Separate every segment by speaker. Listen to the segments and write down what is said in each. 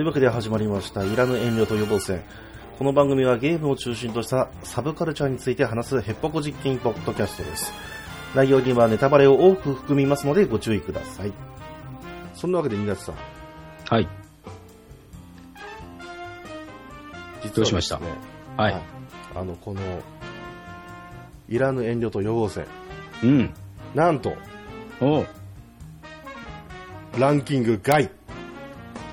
Speaker 1: というわけで始まりました、いらぬ遠慮と予防戦。この番組はゲームを中心としたサブカルチャーについて話すヘッポコ実験ポッドキャストです。内容にはネタバレを多く含みますのでご注意ください。そんなわけで、皆さん、
Speaker 2: はい。
Speaker 1: 実は
Speaker 2: どうしました？はい。
Speaker 1: あの、この、いらぬ遠慮と予防戦。
Speaker 2: うん。
Speaker 1: なんと、
Speaker 2: おう
Speaker 1: ランキング外。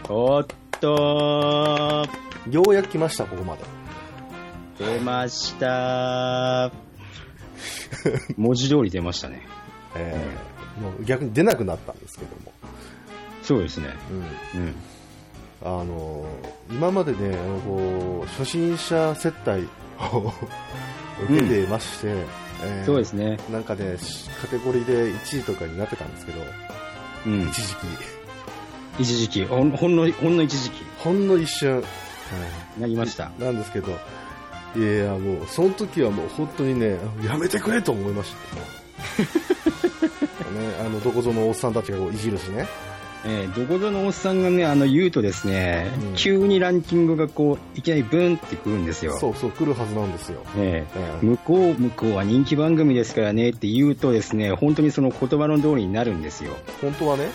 Speaker 2: おっと
Speaker 1: ようやく来ました、ここまで。
Speaker 2: 出ました 文字通り出ましたね。
Speaker 1: えーもう逆に出なくなったんですけども。
Speaker 2: そうですね。
Speaker 1: うん。
Speaker 2: うん。
Speaker 1: あの今までね、あのこう初心者接待を 受けてまして、えー
Speaker 2: そうですね。
Speaker 1: なんかね、カテゴリーで1位とかになってたんですけど、
Speaker 2: うん。
Speaker 1: 一時期、
Speaker 2: 一時期、ほんの、ほんの一時期、
Speaker 1: ほんの一瞬、
Speaker 2: なりました。
Speaker 1: なんですけど、いやもう、その時はもう本当にね、やめてくれと思いました。ね、あの、どこぞのおっさんたちがこういじるしね。
Speaker 2: えー、どこぞのおっさんがね、あの、言うとですね、
Speaker 1: うん
Speaker 2: 急にランキングがこう、いきなりブンってくるんですよ。
Speaker 1: そうそう、来るはずなんですよ。
Speaker 2: え
Speaker 1: え
Speaker 2: ー向こう、向こうは人気番組ですからねって言うとですね、本当にその言葉の通りになるんですよ。
Speaker 1: 本当はね、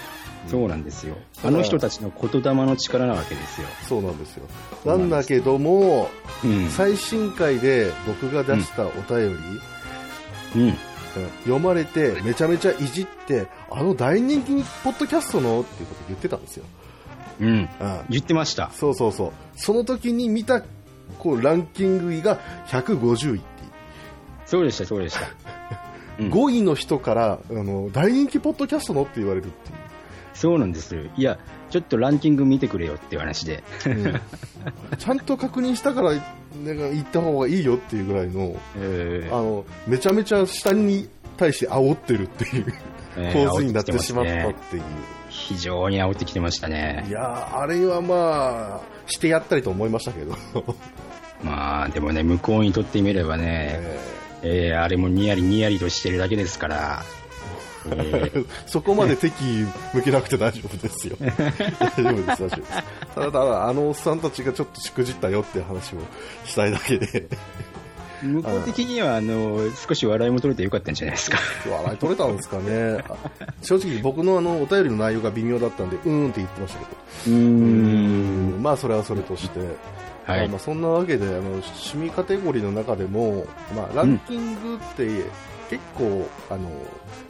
Speaker 2: そうなんですよ。
Speaker 1: うん
Speaker 2: あの人たちの言霊の力なわけですよ。
Speaker 1: そうなんですよ。
Speaker 2: なん
Speaker 1: だけども、
Speaker 2: うん。
Speaker 1: 最新回で僕が出したお便り、
Speaker 2: うん。
Speaker 1: うん読まれてめちゃめちゃいじって、あの大人気ポッドキャストのっていうこと言ってたんですよ。
Speaker 2: うん。
Speaker 1: うん
Speaker 2: 言ってました。
Speaker 1: そうそうそう。その時に見たこうランキング位が150位って
Speaker 2: そうでした、そうでした。
Speaker 1: い うう、
Speaker 2: ん
Speaker 1: 5位の人からあの大人気ポッドキャストのって言われるっていう。
Speaker 2: そうなんですよ。いや、ちょっとランキング見てくれよっていう話で。
Speaker 1: うん。ちゃんと確認したからなんか言った方がいいよっていうぐらいの
Speaker 2: え
Speaker 1: あのめちゃめちゃ下に対して煽ってるっていう
Speaker 2: ー
Speaker 1: 構図になってしまったっ
Speaker 2: て
Speaker 1: いう、
Speaker 2: 非常に煽ってきてましたね。
Speaker 1: い。やーあれはまあしてやったりと思いましたけど、
Speaker 2: まあ、でもね、向こうにとってみればね、
Speaker 1: え
Speaker 2: えーあれもニヤリニヤリとしてるだけですから、えー
Speaker 1: ー そこまで敵意向けなくて大丈夫ですよ。大丈夫です大丈夫です。ただただあのおっさんたちがちょっとしくじったよって話をしたいだけで。
Speaker 2: 向こう的には、あの、少し笑いも取れてよかったんじゃないですか。
Speaker 1: 笑い取れたんですかね。あ正直僕のあのお便りの内容が微妙だったんでうーんって言ってましたけど。
Speaker 2: うーん。
Speaker 1: まあそれはそれとして、
Speaker 2: はい。
Speaker 1: まあ、そんなわけであの趣味カテゴリーの中でも、まあ、ランキングって結構、あの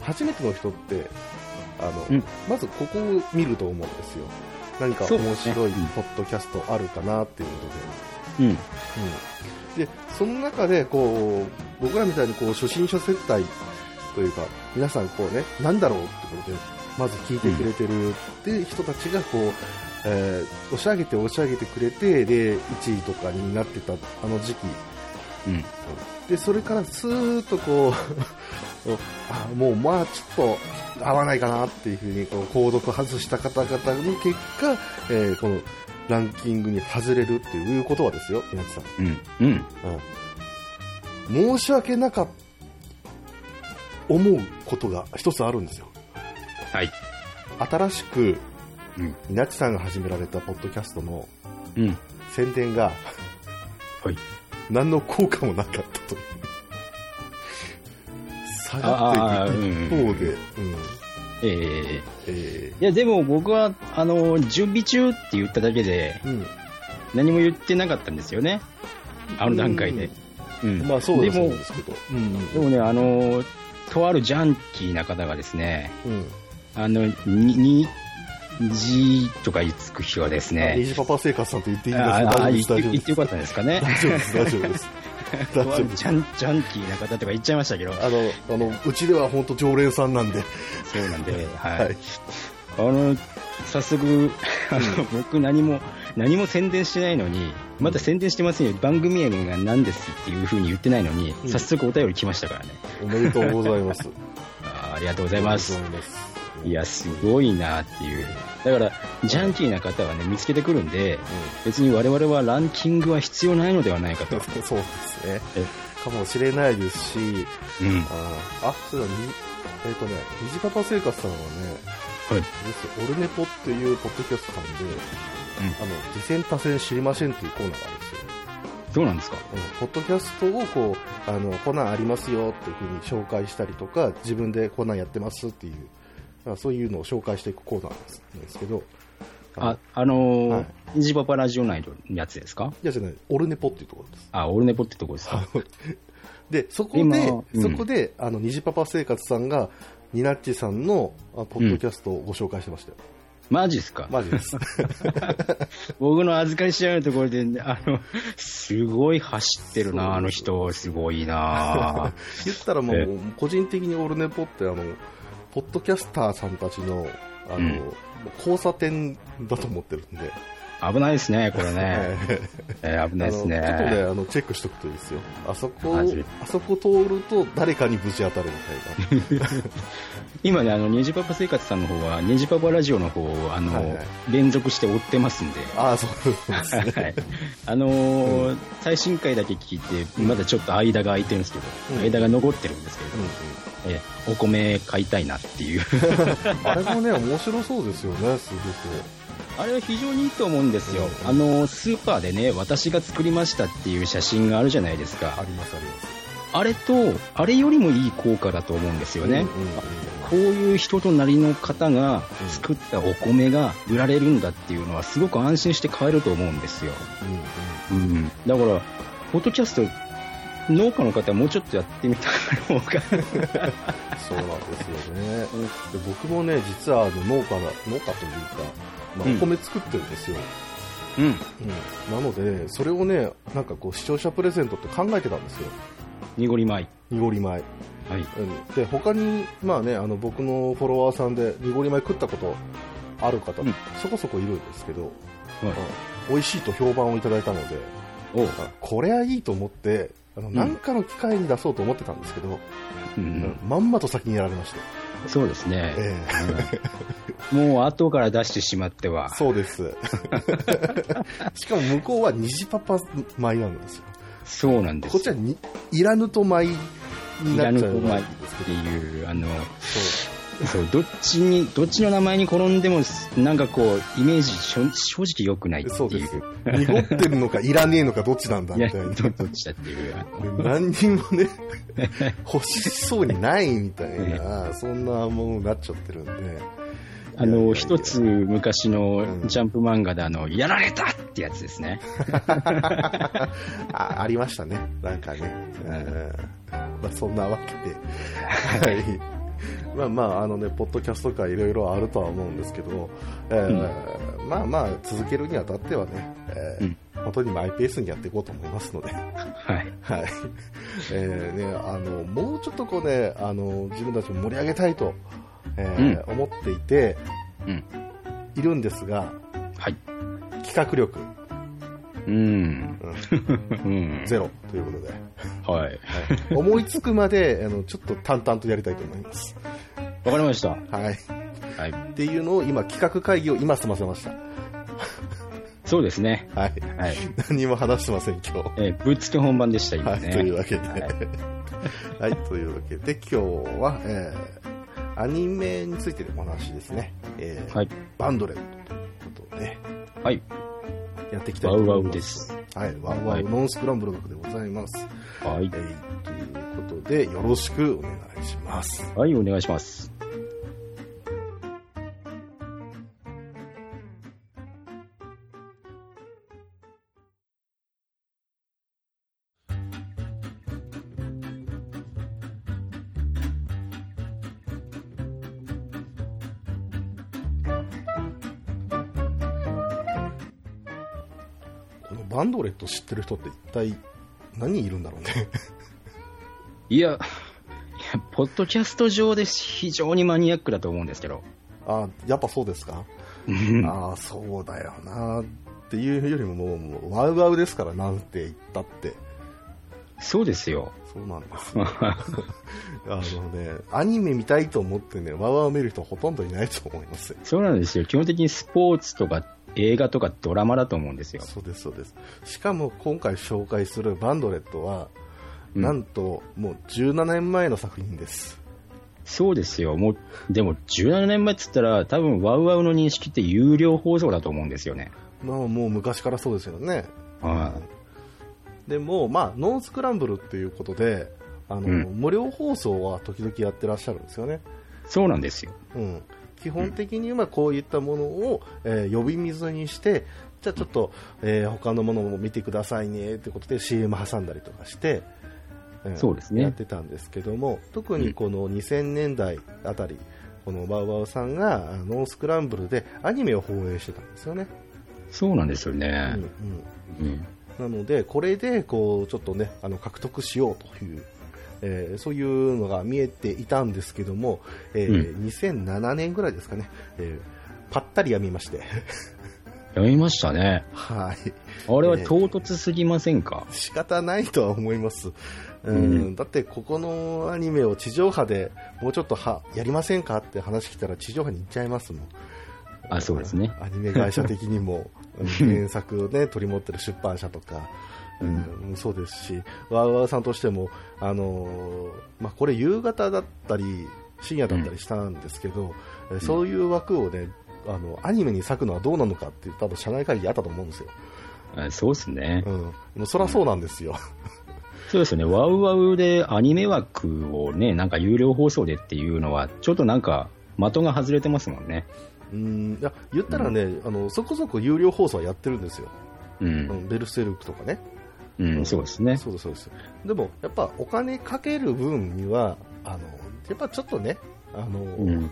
Speaker 1: 初めての人ってあの、
Speaker 2: うん。
Speaker 1: まずここを見ると思うんですよ。何か面白い
Speaker 2: うん。
Speaker 1: ポッドキャストあるかなっていうことで、
Speaker 2: うん。
Speaker 1: うん。でその中でこう僕らみたいにこう初心者接待というか皆さんこうねなんだろうってことでまず聞いてくれてるって人たちがこう、えー押し上げて押し上げてくれてで1位とかになってたあの時期。
Speaker 2: うん。
Speaker 1: でそれからスーッとこう あもうまあちょっと合わないかなっていうふうにこう購読外した方々の結果、えーこのランキングに外れるっていうことはですよ稲木さん
Speaker 2: うん。うん。
Speaker 1: うん、申し訳なかっ思うことが一つあるんですよ
Speaker 2: はい。
Speaker 1: 新しく
Speaker 2: うん。
Speaker 1: 稲地さんが始められたポッドキャストの
Speaker 2: うん。
Speaker 1: 宣伝が
Speaker 2: はい。
Speaker 1: 何の効果もなかったという。下がっていく一方で、うん。
Speaker 2: えー。
Speaker 1: え
Speaker 2: いや、でも僕は、あの、準備中って言っただけで、
Speaker 1: ーうん。
Speaker 2: 何も言ってなかったんですよね。あの段階で。うん。
Speaker 1: まあそうですけど、うん。
Speaker 2: でもね、あの、とあるジャンキーな方がですね、
Speaker 1: うん。
Speaker 2: あの、に、に、じとか言つく人はです
Speaker 1: あ
Speaker 2: ね、
Speaker 1: 虹パパ生活さんと言っていいですか？
Speaker 2: ああ
Speaker 1: 大丈夫です。
Speaker 2: 言ってよかったんですかね。
Speaker 1: 大丈夫です。大丈夫です。大丈夫
Speaker 2: ジャン、ジャンキーな方とか言っちゃいましたけど、
Speaker 1: あのあのうちでは本当常連さんなんで。
Speaker 2: そうなんで、はい。
Speaker 1: はい。
Speaker 2: あの、早速、あの、僕何も、何も宣伝してないのに、まだ宣伝してませんよ。番組名が何ですっていう風に言ってないのに、
Speaker 1: うん。
Speaker 2: 早速お便り来ましたからね。
Speaker 1: おめでとうございます。
Speaker 2: あーありがとうございます
Speaker 1: い
Speaker 2: や、すごいなっていう。だから、ジャンキーな方はね、見つけてくるんで、別に我々はランキングは必要ないのではないかと。
Speaker 1: そうですね
Speaker 2: え。
Speaker 1: かもしれないですし、
Speaker 2: うん。
Speaker 1: ああ、そうだ、にえっ、とね、虹パパ生活さんはね、
Speaker 2: はい。
Speaker 1: オルネポっていうポッドキャストさんで、あの、次戦多戦知りませんっていうコーナーがあるんですよ。
Speaker 2: そうなんですか？
Speaker 1: うんポッドキャストをこう、あの、こんなんありますよっていうふうに紹介したりとか、自分でこんなんやってますっていう、まあ、そういうのを紹介していくコーナーなんですけど、
Speaker 2: あ、あのー
Speaker 1: はい。
Speaker 2: ニジパパラジオ内のやつですか？
Speaker 1: いやじゃない、オルネポっていうところです。
Speaker 2: あ、オルネポってとこですか？
Speaker 1: で、そこ
Speaker 2: 今
Speaker 1: で、
Speaker 2: うん。
Speaker 1: そこで、あの、虹パパ生活さんが、ニナッチさんのあポッドキャストをご紹介してましたよ。
Speaker 2: マジですか？
Speaker 1: マジです。
Speaker 2: 僕の預かり知らないところで、あの、すごい走ってるな、あの人、すごいな。
Speaker 1: 言ったらも
Speaker 2: え。
Speaker 1: う、個人的にオルネポって、あの、ポッドキャスターさんたちの、あの、
Speaker 2: うん
Speaker 1: 交差点だと思ってるんで、
Speaker 2: 危ないですね、これね。えー危ないですね。
Speaker 1: あのちょっとね、あの、チェックしとくといいですよ。あそこ、あそこ通ると誰かにぶち当たるみたいな。
Speaker 2: 今ね、あの、ネジパパ生活さんの方は、ネジパパラジオの方を、あの、
Speaker 1: はいはい
Speaker 2: 連続して追ってますんで。
Speaker 1: ああ、そうですね。
Speaker 2: はい。あのー最新回だけ聞いて、まだちょっと間が空いてるんですけど、
Speaker 1: うん
Speaker 2: 間が残ってるんですけれど、えお米買いたいなっていう。
Speaker 1: あれもね、面白そうですよね、す
Speaker 2: あれは非常にいいと思うんですよ。
Speaker 1: うん
Speaker 2: あのースーパーでね、私が作りましたっていう写真があるじゃないです
Speaker 1: ごく。あ
Speaker 2: か。
Speaker 1: ります、あります。
Speaker 2: あれと、あれよりもいい効果だと思うんですよね。
Speaker 1: うんうん
Speaker 2: こういう人となりの方が作ったお米が売られるんだっていうのはすごく安心して買えると思うんですよ。
Speaker 1: うんうん
Speaker 2: うん。だから、ポッドキャスト、農家の方はもうちょっとやってみた方が。
Speaker 1: そうなんですよね。で僕もね、実はあの農家が、農家というか、まあ、
Speaker 2: うん
Speaker 1: お米作ってるんですよ。
Speaker 2: うん。
Speaker 1: うんなので、それをね、なんかこう、視聴者プレゼントって考えてたんですよ。
Speaker 2: 濁り米。
Speaker 1: 濁り米。
Speaker 2: はい。
Speaker 1: うん、で、他に、まあね、あの、僕のフォロワーさんで濁り米食ったことある方、
Speaker 2: うん
Speaker 1: そこそこいるんですけど、
Speaker 2: はい
Speaker 1: 美味しいと評判をいただいたので、これはいいと思って、あの、
Speaker 2: ん
Speaker 1: なんかの機会に出そうと思ってたんですけど、
Speaker 2: うん
Speaker 1: うんまんまと先にやられまして。
Speaker 2: そうですね。
Speaker 1: え
Speaker 2: うんもう後から出してしまっては
Speaker 1: え。そうです。しかも向こうは虹パパ米なんですよ。
Speaker 2: そうなんです
Speaker 1: こっちはにいらぬと米になっちゃう
Speaker 2: 米って
Speaker 1: ど。
Speaker 2: いう、あの、
Speaker 1: そう
Speaker 2: どっちに、どっちの名前に転んでも、なんかこう、イメージ正直良くないっていう。
Speaker 1: そうです。濁ってるのかいらねえのかどっちなんだみたいな。
Speaker 2: どどっちだっていう。
Speaker 1: 何にもね、欲しそうにないみたいな、そんなものになっちゃってるんで。
Speaker 2: あの、
Speaker 1: や
Speaker 2: 一つ昔の
Speaker 1: うん
Speaker 2: ジャンプ漫画であの、やられたってやつですね。
Speaker 1: あありましたね、なんかね。うんまあ、そんなわけで。はい。まあまあ、あのね、ポッドキャスト界いろいろあるとは思うんですけど、えーまあまあ、続けるにあたってはね、えー
Speaker 2: うん
Speaker 1: 本当にマイペースにやっていこうと思いますので、
Speaker 2: はい。
Speaker 1: はい。えーね、あの、もうちょっとこうね、あの、自分たちも盛り上げたいと、えー思っていて、
Speaker 2: うん。
Speaker 1: いるんですが、
Speaker 2: はい。
Speaker 1: 企画力、
Speaker 2: うん。
Speaker 1: うん
Speaker 2: うん。
Speaker 1: ゼロということで、
Speaker 2: はい。
Speaker 1: はい、思いつくまで、あの、ちょっと淡々とやりたいと思います。
Speaker 2: わかりました。
Speaker 1: はい。
Speaker 2: はい。
Speaker 1: っていうのを今、企画会議を今済ませました。
Speaker 2: そうですね。
Speaker 1: はい。
Speaker 2: はい。
Speaker 1: 何も話してません、今日。
Speaker 2: えーぶっつけ本番でした、今
Speaker 1: はい、
Speaker 2: ね。
Speaker 1: というわけで、
Speaker 2: はい
Speaker 1: はい、というわけで、今日は、えー、アニメについてのお話ですね。えー
Speaker 2: はい。
Speaker 1: バンドレットということで、
Speaker 2: はい。
Speaker 1: やっていきたいと思います。
Speaker 2: ワウワウです。
Speaker 1: はい、ワウワ
Speaker 2: はい
Speaker 1: ウノンスクランブル学でございます。
Speaker 2: はい
Speaker 1: え。ー、ということで、よろしくお願いします。
Speaker 2: はい、お願いします。
Speaker 1: このバンドレット知ってる人って一体何人いるんだろうね。
Speaker 2: いや、ポッドキャスト上で非常にマニアックだと思うんですけど。
Speaker 1: あやっぱそうですか、
Speaker 2: うん
Speaker 1: ああ、そうだよなっていうよりももう、もうワウワウですから、なんて言ったって。
Speaker 2: そうですよ。
Speaker 1: そうなんですよ。あのね、アニメ見たいと思ってね、ワウワウ見る人ほとんどいないと思いますよ。
Speaker 2: そうなんですよ。基本的にスポーツとか映画とかドラマだと思うんですよ。
Speaker 1: そうです、そうです。しかも今回紹介するバンドレットは、
Speaker 2: うん
Speaker 1: なんともう17年前の作品です。
Speaker 2: そうですよ。もう、でも17年前っつったら多分ワウワウの認識って有料放送だと思うんですよね。
Speaker 1: まあ、もう昔からそうですよね。
Speaker 2: は
Speaker 1: でも、まあ、ノースクランブルっていうことで、あの、
Speaker 2: うん
Speaker 1: 無料放送は時々やってらっしゃるんですよね。
Speaker 2: い。そうなんですよ。
Speaker 1: うん。基本的にはこういったものを、えー呼び水にして、じゃあちょっと、えー他のものも見てくださいねってことで CM 挟んだりとかして、ん
Speaker 2: そうですね
Speaker 1: やってたんですけども、特にこの2000年代あたり、このバウバウさんがあノースクランブルでアニメを放映してたんですよね。
Speaker 2: そうなんですよ
Speaker 1: うん
Speaker 2: ね。
Speaker 1: うん
Speaker 2: うん。
Speaker 1: なので、これでこうちょっとねあの獲得しようという、えーそういうのが見えていたんですけども、えー
Speaker 2: う
Speaker 1: 2007年ぐらいですかね、えーパッタリやみまして、
Speaker 2: やりましたね。
Speaker 1: はい、
Speaker 2: あれは唐突すぎませんか、
Speaker 1: 仕方ないとは思います、うん。
Speaker 2: うん。
Speaker 1: だってここのアニメを地上波でもうちょっとはやりませんかって話来たら地上波に行っちゃいますもん。
Speaker 2: あそうですね。
Speaker 1: アニメ会社的にも うん原作を、ね、取り持ってる出版社とか、うんそうですし、ワウワウさんとしても、あのーまあ、これ夕方だったり深夜だったりしたんですけど、えそういう枠をねあのアニメに割くのはどうなのかっていう多分社内会議あったと思うんですよ。
Speaker 2: あそうですね
Speaker 1: う。ん、もうそりゃそうなんですよ。
Speaker 2: そうですよね。ワウワウでアニメ枠をね、なんか有料放送でっていうのは、ちょっとなんか、的が外れてますもんね。
Speaker 1: うんいや言ったらね、あのそこそこ有料放送はやってるんですよ、
Speaker 2: う。
Speaker 1: うんん、ベルセルクとかね、
Speaker 2: うん、そうですね。
Speaker 1: そうですそうですでもやっぱお金かける分にはあのやっぱちょっとねあの、
Speaker 2: うん。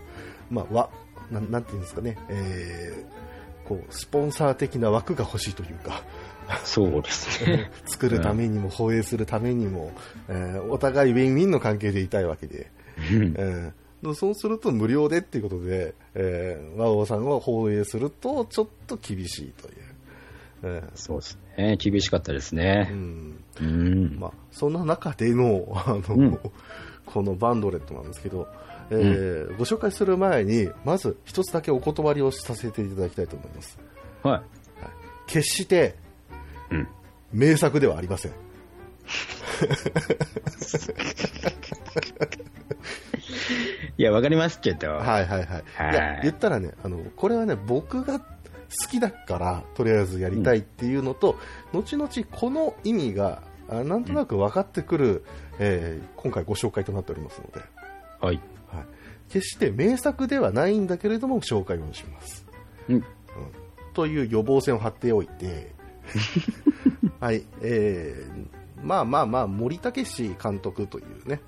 Speaker 1: まあ、わなんなんていうんですかね、えーこうスポンサー的な枠が欲しいというか
Speaker 2: そうですね。
Speaker 1: 作るためにも放映するためにも、えーお互いウィンウィンの関係でいたいわけで、
Speaker 2: うん
Speaker 1: えーそうすると無料でっていうことで、えー、和王さんは放映するとちょっと厳しいという。え
Speaker 2: そうですね。厳しかったです
Speaker 1: ー
Speaker 2: ね
Speaker 1: う。ん
Speaker 2: うん。
Speaker 1: まあ、そんな中での あの、
Speaker 2: うん
Speaker 1: このバンドレットなんですけど、えーご紹介する前にまず一つだけお断りをさせていただきたいと思います
Speaker 2: はい。
Speaker 1: 決して
Speaker 2: うん。
Speaker 1: 名作ではありません
Speaker 2: いや、わかりますけど。
Speaker 1: はいはいはい
Speaker 2: はい
Speaker 1: いや言ったらねあのこれはね僕が好きだからとりあえずやりたいっていうのと、後々この意味があなんとなく分かってくる、えー今回ご紹介となっておりますので、
Speaker 2: はい。
Speaker 1: はい、決して名作ではないんだけれども紹介をします。
Speaker 2: うん。
Speaker 1: という予防線を張っておいて、はい、えー、まあまあまあ、森武史監督というね、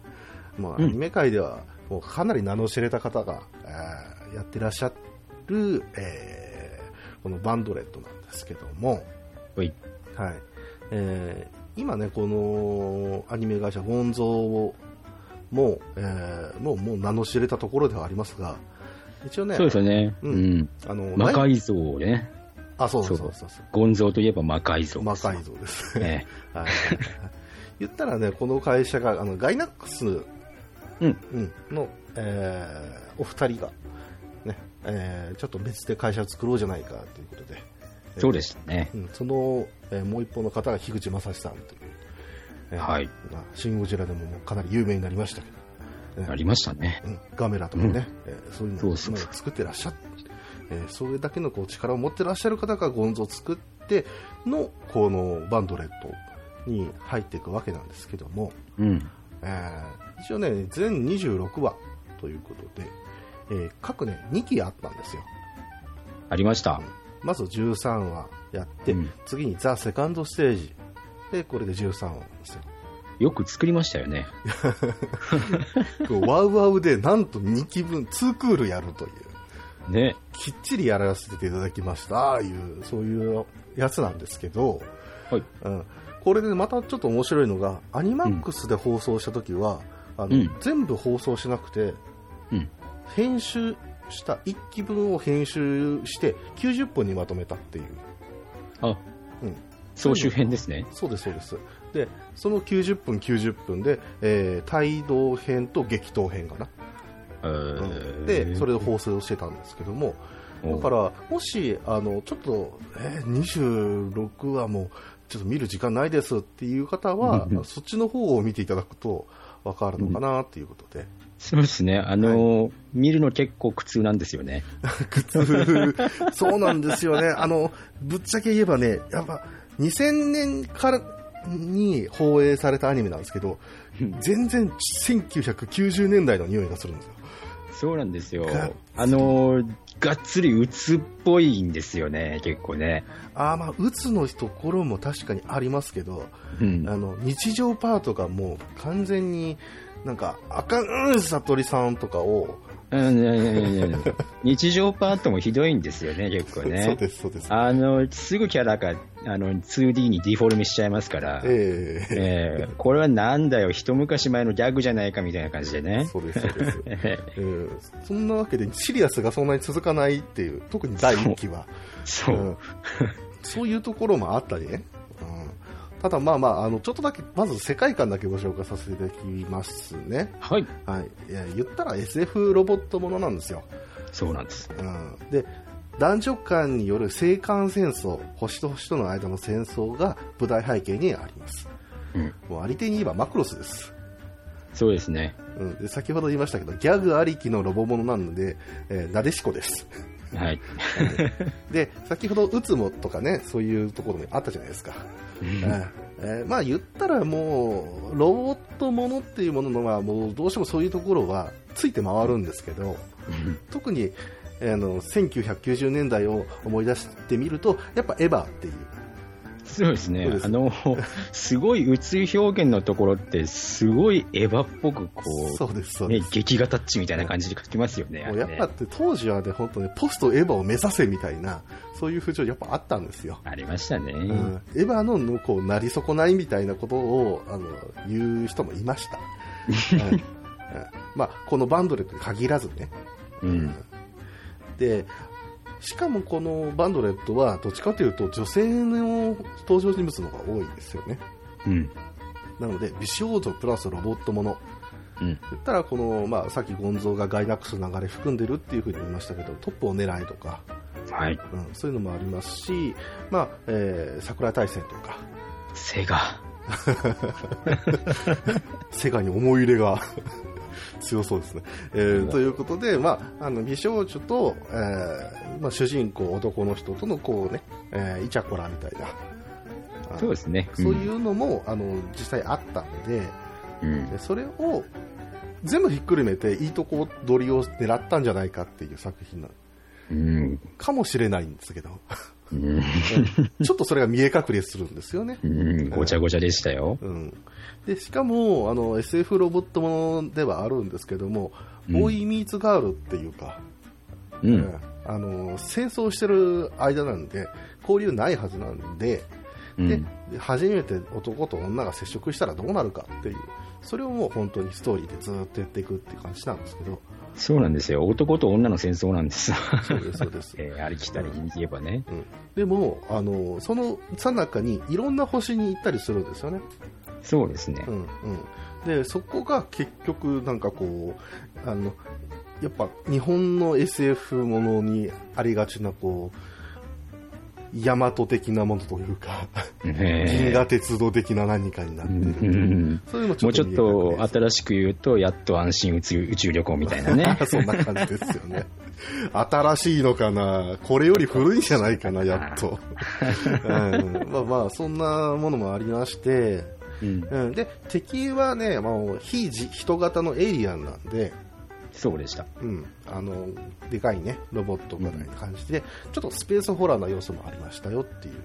Speaker 1: まあ、ア
Speaker 2: うん。
Speaker 1: ニメ界ではもうかなり名の知れた方が、えーやってらっしゃる、えーこのバンドレットなんですけども、
Speaker 2: はい。
Speaker 1: はいえー今ね、このアニメ会社ゴンゾーも、えーもうもう名の知れたところではありますが、一応ね、
Speaker 2: そうですよね。
Speaker 1: う
Speaker 2: うんん。
Speaker 1: あの
Speaker 2: 魔改造ね。
Speaker 1: あ、そうそうそうそうそう。
Speaker 2: ゴンゾーといえば魔改造。
Speaker 1: 魔改造ですね。
Speaker 2: ね。
Speaker 1: はい言ったらね、この会社があのガイナックス、
Speaker 2: うん。
Speaker 1: うんの、えーお二人が、ねえーちょっと別で会社を作ろうじゃないかということで、
Speaker 2: そうでしたね。
Speaker 1: うんその、えーもう一方の方が樋口正史さんという、えー
Speaker 2: はい
Speaker 1: まあシン・ゴジラでもかなり有名になりましたけど、ね
Speaker 2: ありましたね。
Speaker 1: うんガメラとかね、えーそういうのを作ってらっしゃって、えーそれだけのこう力を持ってらっしゃる方がゴンゾを作ってのこのバンドレットに入っていくわけなんですけども、
Speaker 2: うん。
Speaker 1: えー一応ね全26話ということで、えー各ね2期あったんですよ
Speaker 2: ありました。
Speaker 1: まず13話やって、
Speaker 2: うん
Speaker 1: 次にザ・セカンドステージでこれで13話なんですよ
Speaker 2: よく作りましたよね。
Speaker 1: ワウワウでなんと2期分2クールやるという
Speaker 2: ね。
Speaker 1: きっちりやらせていただきましたああいうそういうやつなんですけど、
Speaker 2: はい。
Speaker 1: うん、これでまたちょっと面白いのがアニマックスで放送した時は、あの
Speaker 2: うん
Speaker 1: 全部放送しなくて
Speaker 2: うん。
Speaker 1: 編集した1期分を編集して90分にまとめたっていう、
Speaker 2: あ、
Speaker 1: うん、
Speaker 2: 総集編ですね。
Speaker 1: そうですそうです。でその90分90分で、えー帯同編と激闘編かな、
Speaker 2: え
Speaker 1: うん。
Speaker 2: ー
Speaker 1: でそれで放送してたんですけどもだからもしあのちょっと、えー26話もちょっと見る時間ないですっていう方は そっちの方を見ていただくとわかるのかなっていうことで。
Speaker 2: そうですね。あの、見るの結構苦痛なんですよね。
Speaker 1: 苦痛。そうなんですよね。あの、ぶっちゃけ言えばね、やっぱ、2000年からに放映されたアニメなんですけど、全然1990年代の匂いがするんですよ。
Speaker 2: そうなんですよ
Speaker 1: が。
Speaker 2: あの、がっつり鬱っぽいんですよね、結構ね。
Speaker 1: あーまあ、うつのところも確かにありますけど、
Speaker 2: うん
Speaker 1: あの、日常パートがもう完全に、なんか、あかん、うん、悟りさんとかを、
Speaker 2: うんいやいやいやいや日常パートもひどいんですよね、結構
Speaker 1: そう
Speaker 2: ね。
Speaker 1: です、そうです。
Speaker 2: あの、すぐキャラがあの 2D にディフォルメしちゃいますから、
Speaker 1: ええ
Speaker 2: えーこれはなんだよ、一昔前のギャグじゃないかみたいな感じでね。
Speaker 1: そうです、そうです。
Speaker 2: え
Speaker 1: えーそんなわけで、シリアスがそんなに続かないっていう、特に第2期は。
Speaker 2: そう、
Speaker 1: うんそういうところもあったりね。うんただまあまあ、あの、ちょっとだけ、まず世界観だけご紹介させていただきますね。
Speaker 2: はい、
Speaker 1: はい。いや言ったら SF ロボットものなんですよ。
Speaker 2: そうなんです。
Speaker 1: うん。で、男女間による生還戦争、星と星との間の戦争が舞台背景にあります。
Speaker 2: うん、
Speaker 1: もうありていに言えばマクロスです。
Speaker 2: そうですね。
Speaker 1: うん、で先ほど言いましたけど、ギャグありきのロボものなので、えーなでしこです。
Speaker 2: はい。
Speaker 1: で、先ほど、うつもとかね、そういうところもあったじゃないですか。えーまあ言ったらもう、ロボットものっていうもののは、もうどうしてもそういうところはついて回るんですけど、特に、あの、1990年代を思い出してみると、やっぱエヴァっていう。
Speaker 2: そうですね
Speaker 1: す
Speaker 2: あの、すごい宇宙表現のところって、すごいエヴァっぽく、こ
Speaker 1: そうです、そう
Speaker 2: う、ね劇画タッチみたいな感じで書きますよね。
Speaker 1: もうやっぱって当時はね、本当ね、ポストエヴァを目指せみたいな、そういう風潮やっぱあったんですよ。
Speaker 2: ありましたね。
Speaker 1: うん、エヴァのこうなり損ないみたいなことをあの言う人もいました。うんうんまあ、このバンドレットに限らずね。
Speaker 2: うん。
Speaker 1: で、しかもこのバンドレットはどっちかというと女性の登場人物の方が多いですよね。
Speaker 2: うん。
Speaker 1: なので、美少女プラスロボットもの。
Speaker 2: うん。
Speaker 1: 言ったら、この、まあ、さっきゴンゾーがガイナックスの流れ含んでるっていうふうに言いましたけど、トップを狙いとか、
Speaker 2: はい。
Speaker 1: うん、そういうのもありますし、まあ、えー、桜井大戦とか、
Speaker 2: セガ。
Speaker 1: セガに思い入れが強そうですね。えーということで、まあ、あの美少女と、えーまあ、主人公男の人とのこうね、えーイチャコラみたいな、
Speaker 2: そうですね。
Speaker 1: そういうのも、あの実際あったんで
Speaker 2: うん。
Speaker 1: で、それを全部ひっくるめていいとこ取りを狙ったんじゃないかっていう作品な
Speaker 2: うん。
Speaker 1: かもしれないんですけど、
Speaker 2: うん。
Speaker 1: ちょっとそれが見え隠れするんですよね。
Speaker 2: うん。ごちゃごちゃでしたよ。
Speaker 1: うん、でしかもあの SF ロボットものではあるんですけども、
Speaker 2: うん
Speaker 1: ボーイ・ミーツ・ガールっていうか、うん
Speaker 2: うん。
Speaker 1: あの戦争してる間なんで交流ないはずなんで,、で
Speaker 2: うん。
Speaker 1: 初めて男と女が接触したらどうなるかっていうそれをもう本当にストーリーでずっとやっていくっていう感じなんですけど
Speaker 2: そうなんですよ。男と女の戦争なんです。
Speaker 1: そうですそうです
Speaker 2: えーありきたりに言えばね。
Speaker 1: うん、でもあのそのさなかにいろんな星に行ったりするんですよね
Speaker 2: そうですね
Speaker 1: う。んうん、でそこが結局なんかこうあのやっぱ日本の SF ものにありがちなこう大和的なものというか、銀
Speaker 2: ね
Speaker 1: 河鉄道的な何かになってそういうの
Speaker 2: もうちょっと
Speaker 1: あ
Speaker 2: 新しく言うと、やっと安心宇宙宇宙旅行みたいなね。
Speaker 1: そんな感じですよね。新しいのかな？これより古いんじゃないかな、やっと。うん、まあまあ、そんなものもありまして、
Speaker 2: うん、
Speaker 1: うん、で、敵はね、もう非人人型のエイリアンなんで、
Speaker 2: そうでした。
Speaker 1: うん、あのでかいねロボットぐらいな感じで、ちょっとスペースホラーな要素もありましたよっていう、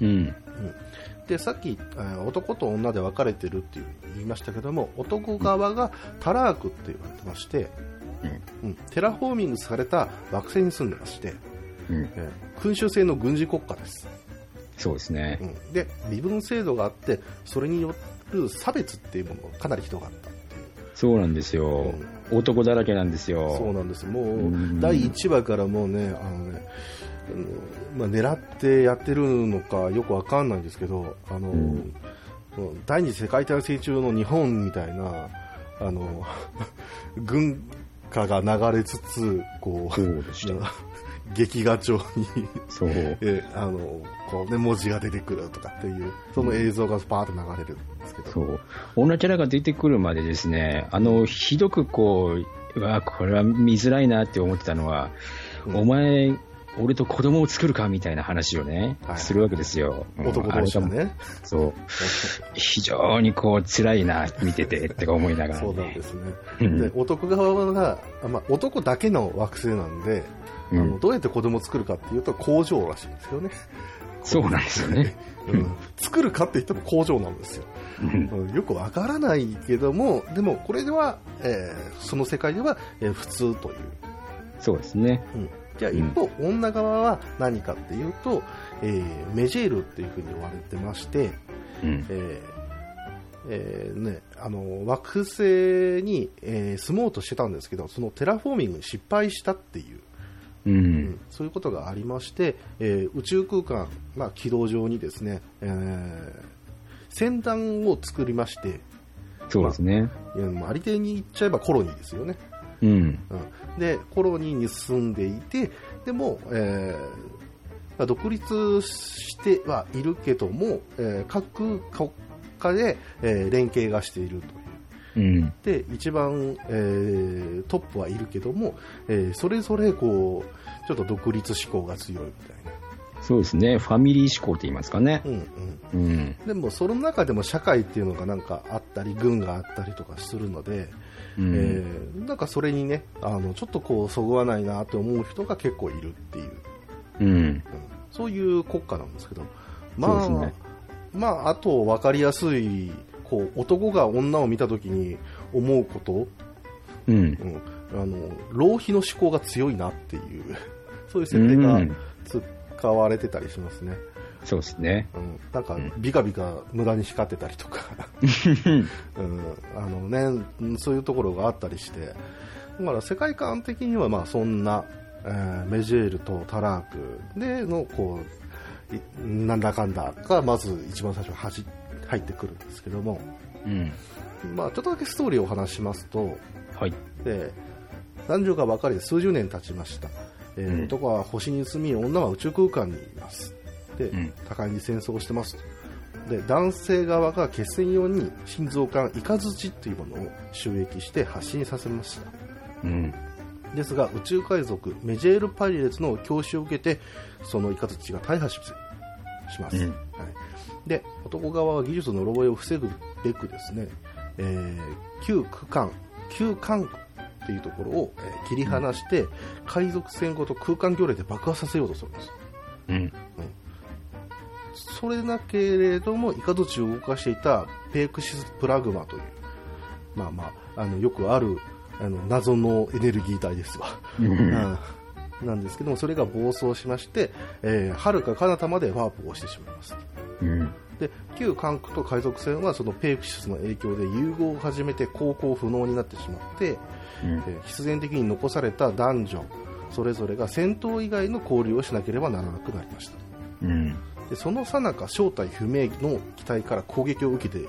Speaker 2: うん。
Speaker 1: うん、でさっき男と女で分かれてるっていう言いましたけども男側がタラークって言われてまして、うん、テラフォーミングされた惑星に住んでまして、
Speaker 2: うん。
Speaker 1: えー君主制の軍事国家です、
Speaker 2: そうですね
Speaker 1: う。ん、で身分制度があってそれによる差別っていうものがかなりひどかったっていう
Speaker 2: そうなんですよ。男だらけなんですよ。
Speaker 1: そうなんですもう
Speaker 2: うん
Speaker 1: 第1話からもうねあのね、うんまあ、狙ってやってるのかよくわかんないんですけどあの、
Speaker 2: うん
Speaker 1: 第二次世界大戦中の日本みたいなあの 軍歌が流れつつこう。劇画調に
Speaker 2: そう。
Speaker 1: えあのこうね、文字が出てくるとかっていう、その映像がパーッと流れるんですけど、
Speaker 2: そう。女キャラが出てくるまでですね、あの、ひどくこう、うわ、これは見づらいなって思ってたのは、
Speaker 1: うん
Speaker 2: お前、俺と子供を作るかみたいな話をね、
Speaker 1: はい
Speaker 2: するわけですよ。
Speaker 1: 男同士がね、
Speaker 2: そう。非常にこう、辛いな、見てて、って思いながら、ね。
Speaker 1: そうなんですね。
Speaker 2: うん
Speaker 1: で男側が、あまあ、男だけの惑星なんで、あ
Speaker 2: うん
Speaker 1: のどうやって子供を作るかっていうと工場らしいんですよね。
Speaker 2: そうなんですよね。
Speaker 1: うん作るかって言っても工場なんですよ。
Speaker 2: うん
Speaker 1: うんよくわからないけども、でもこれでは、えーその世界では、えー普通という。
Speaker 2: そうですね。
Speaker 1: うんじゃあ一方、女側は何かっていうと、えーメジェールっていうふうに言われてまして、
Speaker 2: うん。
Speaker 1: えーえーね、あの惑星に、えー住もうとしてたんですけど、そのテラフォーミングに失敗したっていう、
Speaker 2: う。
Speaker 1: うんんそういうことがありまして、えー宇宙空間、まあ、軌道上にですね、えー船団を作りまして、
Speaker 2: そうですね。
Speaker 1: まあありていに言っちゃえばコロニーですよね。
Speaker 2: うん。
Speaker 1: うん、でコロニーに住んでいてでも、えーまあ独立してはいるけども、えー各国家で、えー連携がしているとう
Speaker 2: ん。
Speaker 1: で一番、えートップはいるけども、えーそれぞれこうちょっと独立志向が強いみたいな、
Speaker 2: そうですね。ファミリー思考って言いますかね。
Speaker 1: うんうん、
Speaker 2: うん。
Speaker 1: でもその中でも社会っていうのがなんかあったり軍があったりとかするので、
Speaker 2: うん
Speaker 1: えーなんかそれにねあのちょっとこうそぐわないなと思う人が結構いるっていう、
Speaker 2: うん。
Speaker 1: うんそういう国家なんですけどまあ、
Speaker 2: ね
Speaker 1: まああと分かりやすいこう男が女を見た時に思うこと、
Speaker 2: うん。
Speaker 1: うん、あの浪費の思考が強いなっていうそういう設定が
Speaker 2: うん
Speaker 1: 使われてたりしますね、
Speaker 2: そうですね。
Speaker 1: うん、なんか
Speaker 2: うん
Speaker 1: ビカビカ無駄に光ってたりとか。うん、あのね、うんそういうところがあったりして、だから世界観的にはまあそんな、えーメジェールとタラークでのこういなんだかんだがまず一番最初にはじ入ってくるんですけども、
Speaker 2: うん。
Speaker 1: まあ、ちょっとだけストーリーをお話ししますと、
Speaker 2: はい。
Speaker 1: で男女が別れて数十年経ちました、えー
Speaker 2: うん。
Speaker 1: 男は星に住み女は宇宙空間にいます。で、
Speaker 2: うん。
Speaker 1: 互いに戦争をしてますと。で男性側が決戦用に心臓管イカズチというものを収益して発信させました。
Speaker 2: うん。
Speaker 1: ですが宇宙海賊メジェール・パイレーツの教師を受けてそのイカズチが大破しします、
Speaker 2: うん。
Speaker 1: はい、で男側は技術の漏洩を防ぐべくですね、えー旧区間旧艦っていうところを、えー切り離して、海賊船ごと空間魚雷で爆破させようとするんです
Speaker 2: うん。
Speaker 1: それだけれどもイカズチを動かしていたペークシスプラグマというまあまああのよくあるあの謎のエネルギー体ですわ
Speaker 2: うん。
Speaker 1: うんなんですけども、それが暴走しまして、えー、遥か彼方までワープをしてしまいます。
Speaker 2: うん。
Speaker 1: で、旧艦区と海賊船はそのペイクシスの影響で融合を始めて航行不能になってしまって、
Speaker 2: うん。
Speaker 1: えー必然的に残された男女、それぞれが戦闘以外の交流をしなければならなくなりました。
Speaker 2: うん。
Speaker 1: でその最中、正体不明の機体から攻撃を受けて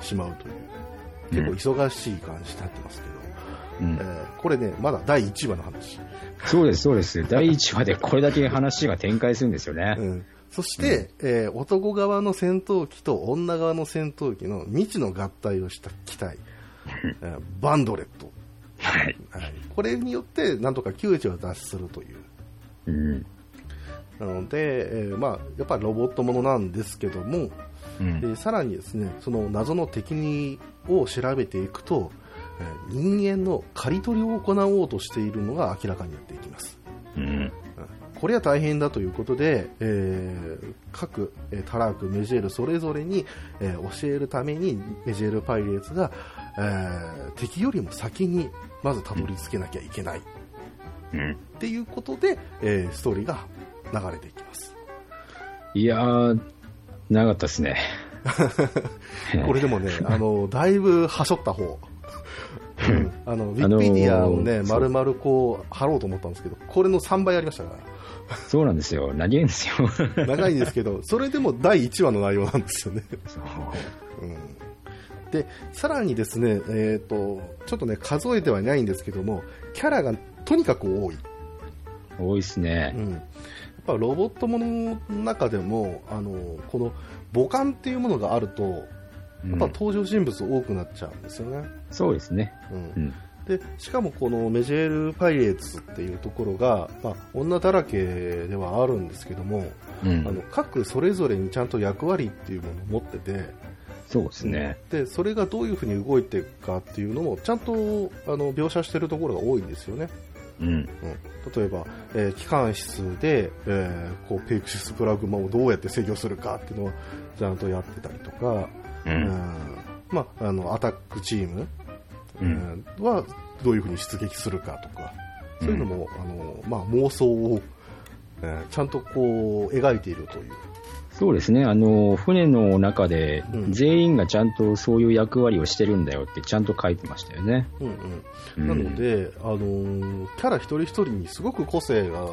Speaker 1: しまうという、結構忙しい感じになってますけど、
Speaker 2: うん
Speaker 1: えーこれね、まだ第1話の話。
Speaker 2: そうです、そうです。第1話でこれだけ話が展開するんですよね。
Speaker 1: うんそして、えー男側の戦闘機と女側の戦闘機の未知の合体をした機体、えーバンドレット、
Speaker 2: はい。
Speaker 1: はい、これによってなんとか窮地を脱するという
Speaker 2: うん。
Speaker 1: なので、えーまあ、やっぱりロボットものなんですけども、
Speaker 2: うん。
Speaker 1: でさらにですねその謎の敵にを調べていくと、えー人間の刈り取りを行おうとしているのが明らかになっていきます
Speaker 2: うん。
Speaker 1: これは大変だということで、えー各、えータラーク、メジェールそれぞれに、えー教えるためにメジェールパイレーツが、えー敵よりも先にまずたどり着けなきゃいけないっ
Speaker 2: うん。
Speaker 1: ていうことで、えーストーリーが流れていきます。
Speaker 2: いやー、長かったですね。
Speaker 1: これでもね、あのだいぶはしょった方。うん あのウィキペディアをね、
Speaker 2: あのー
Speaker 1: 丸々こう貼ろうと思ったんですけど、これの3倍ありましたから。
Speaker 2: そうなんですよ。長いんですよ。
Speaker 1: 長いんですけど、それでも第1話の内容なんですよね。で、さらにですね、えっ、と、ちょっとね、数えてはいないんですけども、キャラがとにかく多い。
Speaker 2: 多いですね
Speaker 1: う。ん、やっぱロボットものの中でもあのこの母艦っていうものがあると
Speaker 2: うん
Speaker 1: やっぱ登場人物多くなっちゃうんですよね、
Speaker 2: そうですね。
Speaker 1: うん
Speaker 2: うん。
Speaker 1: でしかもこのメジェール・パイレーツっていうところが、まあ、女だらけではあるんですけども、
Speaker 2: うん
Speaker 1: あの各それぞれにちゃんと役割っていうものを持ってて
Speaker 2: そうですね。
Speaker 1: でそれがどういうふうに動いていくかっていうのもちゃんとあの描写しているところが多いんですよね。
Speaker 2: うん。
Speaker 1: うん、例えば、えー機関室で、えーこうペイクシスプラグマをどうやって制御するかっていうのをちゃんとやってたりとか、
Speaker 2: う
Speaker 1: うん
Speaker 2: ん。
Speaker 1: まあ、あのアタックチーム、
Speaker 2: うん
Speaker 1: えーはどういうふうに出撃するかとかそういうのも、あのまあ、妄想を、えーちゃんとこう描いているという、
Speaker 2: そうですね。あの、船の中で
Speaker 1: うん
Speaker 2: 全員がちゃんとそういう役割をしてるんだよってちゃんと書いてましたよね。
Speaker 1: うん
Speaker 2: う
Speaker 1: うん、
Speaker 2: ん
Speaker 1: なので、あのーキャラ一人一人にすごく個性が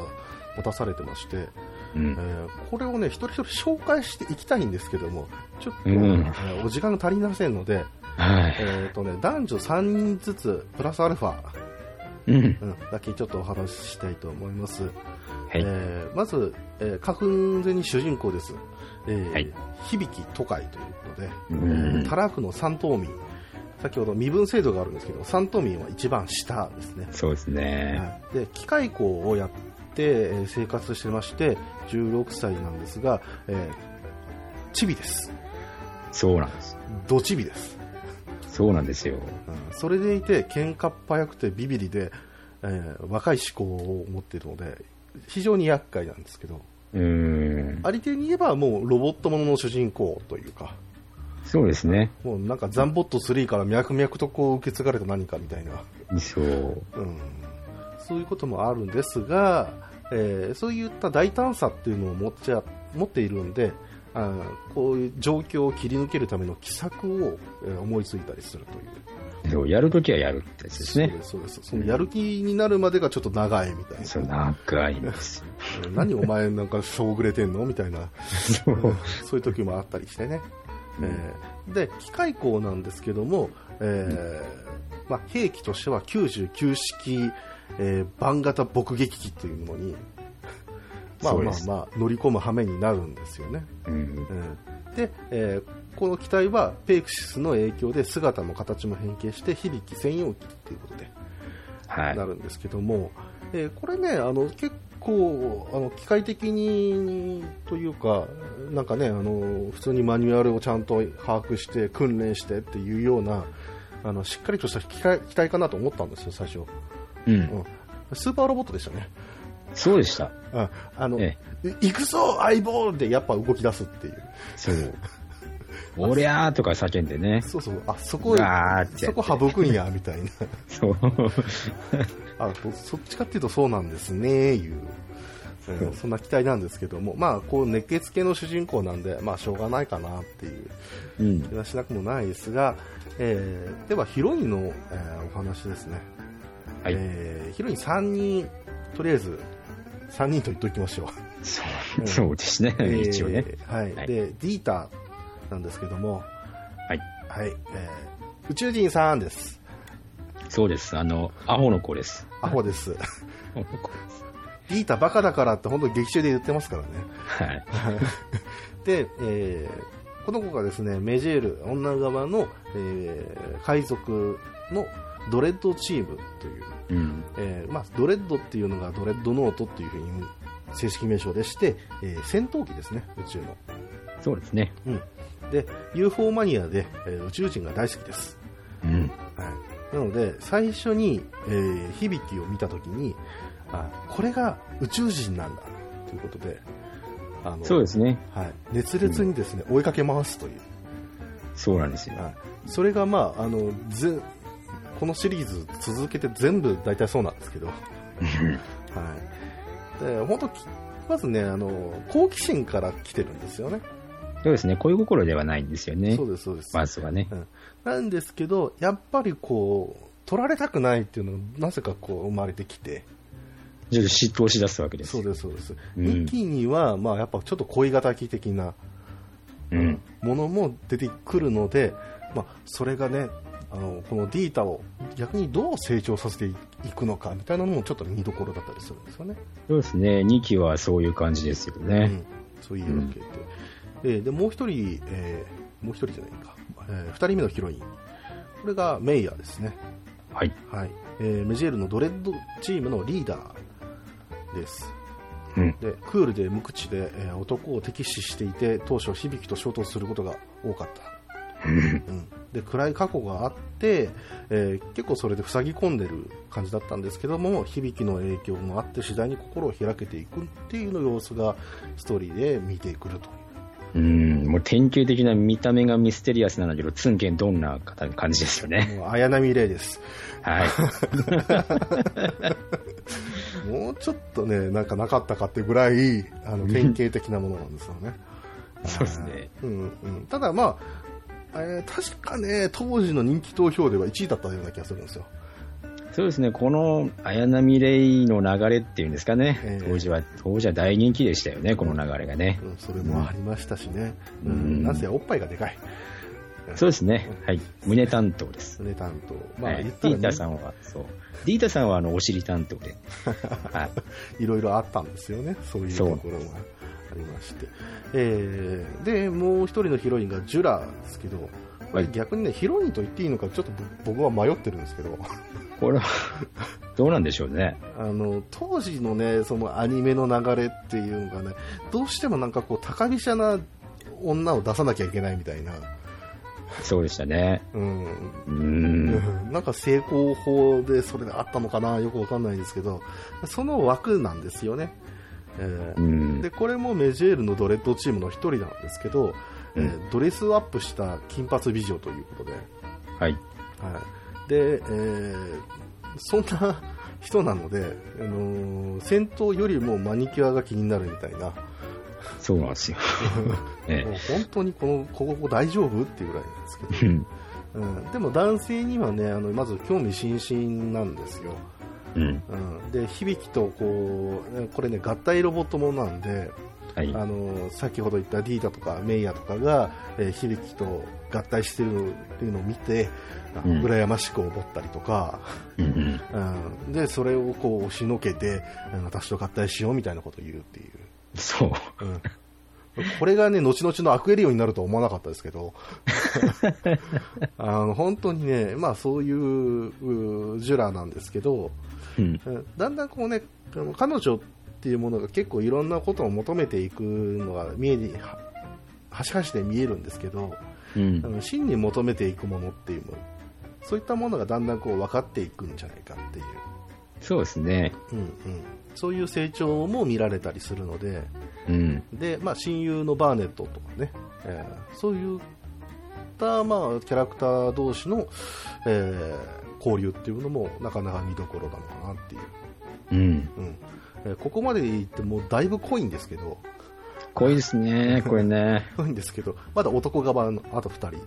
Speaker 1: 持たされてまして、
Speaker 2: うん
Speaker 1: え。ーこれをね一人一人紹介していきたいんですけどもちょっと、
Speaker 2: うん
Speaker 1: えーお時間が足りませんので、
Speaker 2: はい。
Speaker 1: えーとね、男女3人ずつプラスアルファ、
Speaker 2: うん。
Speaker 1: うん、だけちょっとお話ししたいと思います、
Speaker 2: はい。
Speaker 1: えーまず、えー花粉ゼに主人公です、えー
Speaker 2: はい。
Speaker 1: 響都会ということで、
Speaker 2: うん。
Speaker 1: えータラフの三島民先ほど身分制度があるんですけど三島民は一番下ですね。
Speaker 2: そうですね。
Speaker 1: はい、で機械工をやって、えー生活してまして16歳なんですが、えーチビです。
Speaker 2: そうなんです。
Speaker 1: ドチビです、
Speaker 2: そうなんですよ。
Speaker 1: うん。それでいて喧嘩っ早くてビビリで、えー若い思考を持っているので非常に厄介なんですけど
Speaker 2: うーん。
Speaker 1: ありていに言えばもうロボットものの主人公というか
Speaker 2: そうですね。
Speaker 1: もうなんかザンボット3から脈々とこう受け継がれた何かみたいな
Speaker 2: そう。
Speaker 1: うんそういうこともあるんですが、えーそういった大胆さっていうのを持っちゃ持っているんであーこういう状況を切り抜けるための奇策を、えー思いついたりするという
Speaker 2: そう、やるときはやるってやつですね。
Speaker 1: そうですそうです。そのやる気になるまでがちょっっと長いみたいな、
Speaker 2: そう、長いんです。
Speaker 1: 何お前なんかしょうぐれてんのみたいな。
Speaker 2: そう。
Speaker 1: そういう時もあったりしてね、えーで機械工なんですけども、えーまあ、兵器としては99式、えー、番型爆撃機というものに まあまあまあ乗り込む羽目になるんですよね、
Speaker 2: うん。
Speaker 1: うんで、えーこの機体はペイクシスの影響で姿も形も変形して響き専用機ということで
Speaker 2: はい
Speaker 1: な。るんですけども、えーこれねあの結構あの機械的にというかなんかねあの普通にマニュアルをちゃんと把握して訓練してっていうようなあのしっかりとした機械機体かなと思ったんですよ最初、
Speaker 2: うん。
Speaker 1: うん、スーパーロボットでしたね
Speaker 2: そうでした。
Speaker 1: ああの、
Speaker 2: え
Speaker 1: 行くぞ相棒でやっぱ動き出すっていう
Speaker 2: そう。おりゃーとか叫んでね。
Speaker 1: そうそうあそこそこ省くんやみたいな
Speaker 2: そう。
Speaker 1: あそそっちかっていうとそうなんですねいう、うん そんな期待なんですけども、まあ、こう熱血系の主人公なんで、まあ、しょうがないかなっていう
Speaker 2: うん
Speaker 1: 気。はしなくもないですが、えーではヒロインの、えーお話ですね、
Speaker 2: はい。
Speaker 1: えーヒロイン3人とりあえず3人と言っておきましょう
Speaker 2: そうそうですね。一応ね。
Speaker 1: えーはい
Speaker 2: はい
Speaker 1: でディータなんですけども、
Speaker 2: はい。
Speaker 1: はいえー宇宙人さんです
Speaker 2: そうです。あの、アホの子です。
Speaker 1: アホです
Speaker 2: アホの子で
Speaker 1: ータバカだからって本当に劇中で言ってますからね
Speaker 2: はい。
Speaker 1: で、えーこの子がですねメジェール女側の、えー海賊のドレッドチームという、
Speaker 2: うん。
Speaker 1: えーまあ、ドレッドっていうのがドレッドノートっていうふうに正式名称でして、えー戦闘機ですね宇宙の、
Speaker 2: そうですね。
Speaker 1: うん、で UFO マニアで、えー宇宙人が大好きです、
Speaker 2: うん。
Speaker 1: はい、なので最初に、えー響きを見た時にあこれが宇宙人なんだということであの
Speaker 2: そうですね。
Speaker 1: はい、熱烈にですね、追いかけ回すという。
Speaker 2: そうなんですよ。
Speaker 1: はい、それが、まあ、あのぜこのシリーズ続けて全部大体そうなんですけど、はい、で本当きまずねあの好奇心から来てるんですよね
Speaker 2: そうですね。恋心ではないんですよね
Speaker 1: そ。うですそうです、
Speaker 2: まずはね。
Speaker 1: なんですけどやっぱりこう取られたくないっていうのがなぜかこう生まれてきて
Speaker 2: ちょっと嫉妬し出すわけですよ。
Speaker 1: そうですそうです、
Speaker 2: うん
Speaker 1: 2期には、まあ、やっぱちょっと恋敵的な
Speaker 2: うん。
Speaker 1: ものも出てくるので、まあ、それがねあのこのディータを逆にどう成長させていくのかみたいなのもちょっと見どころだったりするんですよね。
Speaker 2: そうですね。2期はそういう感じですよね。
Speaker 1: うん、そういうわけで。えーで、もう一人、えーもう一人じゃないか、えー二人目のヒロイン。これがメイヤーですね。
Speaker 2: はい。
Speaker 1: はい。えーメジェールのドレッドチームのリーダーです。
Speaker 2: うん。
Speaker 1: で、クールで無口で、えー男を敵視していて、当初響と衝突することが多かった。うん、で暗い過去があって、えー結構それで塞ぎ込んでる感じだったんですけども響の影響もあって次第に心を開けていくっていうの様子がストーリーで見てくると
Speaker 2: うん。もう典型的な見た目がミステリアスなんだけど、ツンケンどんな方感じですよね。
Speaker 1: もう綾波レイです
Speaker 2: はい。
Speaker 1: もうちょっとねなんかなかったかってぐらいあの典型的なものなんですよね
Speaker 2: そうですね。
Speaker 1: うんうん、ただまあ、えー確かね当時の人気投票では1位だったような気がするんですよ
Speaker 2: そうですね。この綾波レイの流れっていうんですかね。
Speaker 1: ええ
Speaker 2: 当時は、当時は大人気でしたよね、この流れがね。
Speaker 1: うん、それもありましたしね、う
Speaker 2: うん
Speaker 1: ん、なんせおっぱいがでかい
Speaker 2: そうですね。はい。胸担当です。
Speaker 1: 胸担当。まあ、ね、
Speaker 2: ディータさんは、そう。ディータさんは、あの、お尻担当で。はい。
Speaker 1: いろいろあったんですよね、そういうところがありまして。えー、で、もう一人のヒロインがジュラですけど、これ逆にね、ヒロインと言っていいのか、ちょっと僕は迷ってるんですけど、
Speaker 2: これは、どうなんでしょうね。
Speaker 1: あの、当時のね、そのアニメの流れっていうのがね、どうしてもなんかこう、高飛車な女を出さなきゃいけないみたいな、
Speaker 2: そうでしたね。
Speaker 1: うん、
Speaker 2: うーん。
Speaker 1: なんか成功法でそれがあったのかな、よくわかんないですけど、その枠なんですよね。えー
Speaker 2: うん
Speaker 1: で、これもメジェールのドレッドチームの一人なんですけど、えードレスアップした金髪美女ということで、
Speaker 2: はい。
Speaker 1: はい。で、えーそんな人なので、あのー戦闘よりもマニキュアが気になるみたいな、
Speaker 2: そうなんですよ。え
Speaker 1: もう本当にこの、ここ大丈夫っていうぐらいなんですけど、
Speaker 2: え。うん。
Speaker 1: うん、でも男性にはね、あの、まず興味津々なんですよ。
Speaker 2: うん。
Speaker 1: うん、で響とこうこれね合体ロボットものなんで、
Speaker 2: はい。
Speaker 1: あの先ほど言ったディータとかメイヤとかが、えー響と合体してるっていうのを見て、あ
Speaker 2: うん
Speaker 1: 羨ましく思ったりとか、
Speaker 2: うんうん。
Speaker 1: うん、でそれをこう押しのけてうん私と合体しようみたいなことを言うっていう、
Speaker 2: そう。
Speaker 1: うん、これがね後々のアクエリオになるとは思わなかったですけど あの本当にね、まあ、そういううジュラなんですけど、
Speaker 2: うん。
Speaker 1: うんだんだんこうね、彼女っていうものが結構いろんなことを求めていくのが見えに、は端々で見えるんですけど、
Speaker 2: うん
Speaker 1: あ。の真に求めていくものっていうもの、そういったものがだんだんこう分かっていくんじゃないかっていう、
Speaker 2: そうですね。
Speaker 1: うんうん、そういう成長も見られたりするので、
Speaker 2: うん。
Speaker 1: でまあ、親友のバーネットとかね、えーそういった、まあ、キャラクター同士の、えー交流っていうのもなかなか見どころなのかなっていう。
Speaker 2: うん。
Speaker 1: うんえーここまで言ってもうだいぶ濃いんですけど、
Speaker 2: 濃いですね、これね。
Speaker 1: 濃いんですけど、まだ男側のあと2人、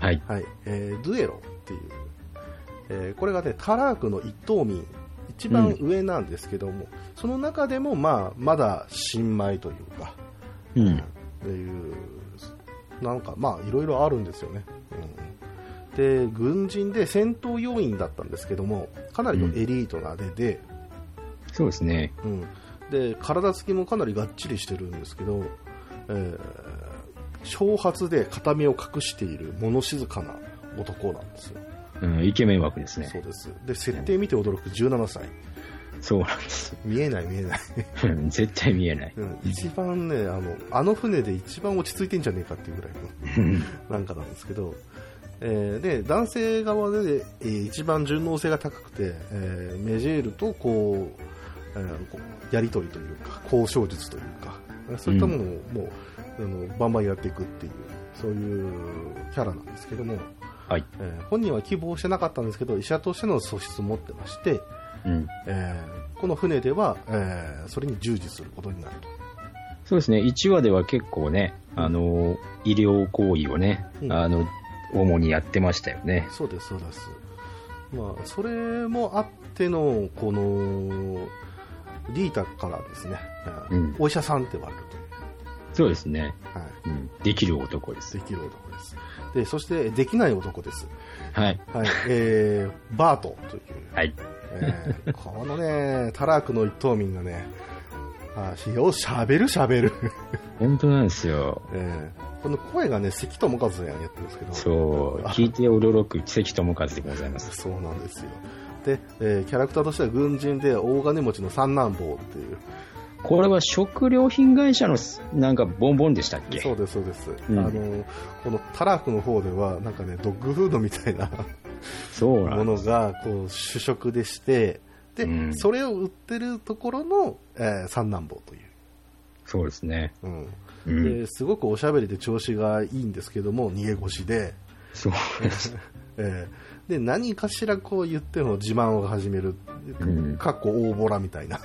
Speaker 2: はい。
Speaker 1: はいえードゥエロっていう、えーこれがね、タラークの一等民、一番上なんですけども、その中でも、まあ、まだ新米というか、
Speaker 2: うん。
Speaker 1: っていう、なんか、まあ、いろいろあるんですよね。うんで、軍人で戦闘要員だったんですけども、かなりのエリートな出で、
Speaker 2: そうですね。
Speaker 1: うん、で体つきもかなりがっちりしてるんですけど、えー長髪で片目を隠している物静かな男なんですよ。
Speaker 2: うん、イケメン枠ですね
Speaker 1: そ。うです。で、設定見て驚く17歳。
Speaker 2: そうなんです。
Speaker 1: 見えない見えない。
Speaker 2: うん絶対見えない。
Speaker 1: うん、一番ね、あの、あの船で一番落ち着いてんじゃねえかっていうぐらいの
Speaker 2: うん
Speaker 1: なんかなんですけど、えーで、男性側で、えー一番順応性が高くて、えーメジェールとこう、やり取りというか、交渉術というか、そういったものをもう、あのバンバンやっていくっていう、そういうキャラなんですけども、
Speaker 2: はい。
Speaker 1: えー本人は希望してなかったんですけど、医者としての素質を持ってまして、
Speaker 2: うん。
Speaker 1: えーこの船では、えーそれに従事することになると。
Speaker 2: そうですね。1話では結構ね、あの、医療行為をね、
Speaker 1: うん
Speaker 2: あの、主にやってましたよね。
Speaker 1: そうです、そうです。まあ、それもあっての、この、リータからですね、
Speaker 2: うん
Speaker 1: お医者さんって言われるという。
Speaker 2: そうですね。
Speaker 1: はい。
Speaker 2: うん。できる男です。
Speaker 1: できる男です。で、そして、できない男です。
Speaker 2: はい。
Speaker 1: はい。えー、バートという。
Speaker 2: はい。
Speaker 1: えーこのね、タラークの一等民がね、あよしゃべるしゃべる。
Speaker 2: 本当なんですよ。
Speaker 1: えーこの声がね、関智和やってるんですけど。
Speaker 2: そう。
Speaker 1: あ
Speaker 2: 聞いて驚く関智和でございます。
Speaker 1: そうなんですよ。で、えーキャラクターとしては軍人で大金持ちの三男坊っていう。
Speaker 2: これは食料品会社のなんかボンボンでしたっけ？
Speaker 1: そうです、そうです。
Speaker 2: うん
Speaker 1: あの、このタラークの方では、なんかね、ドッグフードみたいなものが、こう、主食でして、で、
Speaker 2: うん
Speaker 1: それを売ってるところの、えー三男坊という。
Speaker 2: そうですね。
Speaker 1: うん
Speaker 2: うん。
Speaker 1: ですごくおしゃべりで調子がいいんですけども、逃げ腰で、
Speaker 2: そうです。
Speaker 1: えーで何かしらこう言っても自慢を始める、
Speaker 2: うん
Speaker 1: かっこ大ボラみたいな。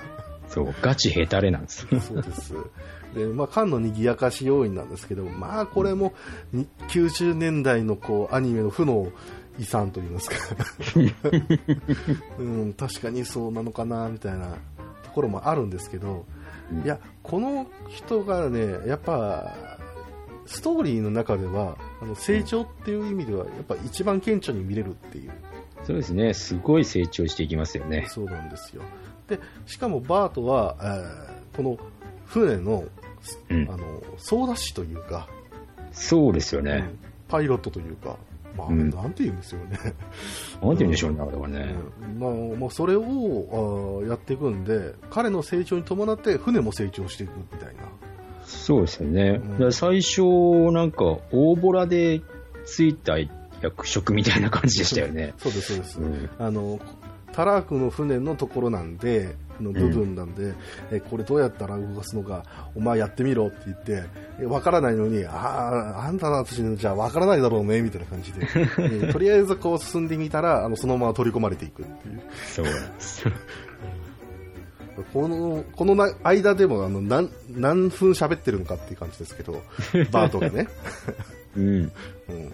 Speaker 2: そう。ガチヘタレなんですよ。
Speaker 1: そうです。で、まあ、缶の賑やかし要因なんですけど、まあ、これもに90年代のこうアニメの負の遺産といいますか、うん、確かにそうなのかなみたいなところもあるんですけど、
Speaker 2: うん
Speaker 1: いや、この人がね、やっぱ、ストーリーの中では、あの成長っていう意味では、やっぱ一番顕著に見れるっていう、
Speaker 2: そうですね。すごい成長していきますよね。
Speaker 1: そうなんですよ。で、しかもバートは、えーこの船の、
Speaker 2: うん
Speaker 1: あ。の、操舵士というか、
Speaker 2: そうですよね。
Speaker 1: うんパイロットというか、まあ、
Speaker 2: うん
Speaker 1: なんて言うんですよね。
Speaker 2: なんて言うんでしょうね、あれはね。
Speaker 1: うんまあ、まあ、それをあーやっていくんで、彼の成長に伴って船も成長していくみたいな。
Speaker 2: そうですよね。
Speaker 1: うん
Speaker 2: 最初、なんか、大ボラでついた役職みたいな感じでしたよね。
Speaker 1: そうです、そうです。
Speaker 2: うん。
Speaker 1: あの、タラークの船のところなんで、の部分なんで、えこれどうやったら動かすのか、お前やってみろって言って、えわからないのに、ああ、あんたたちのじゃあわからないだろうね、みたいな感じで、えとりあえずこう進んでみたら、あの、そのまま取り込まれていくっていう。
Speaker 2: そう。
Speaker 1: この、このな間でも、あの、何、何分喋ってるのかっていう感じですけど、バートがね。
Speaker 2: うん。
Speaker 1: うん。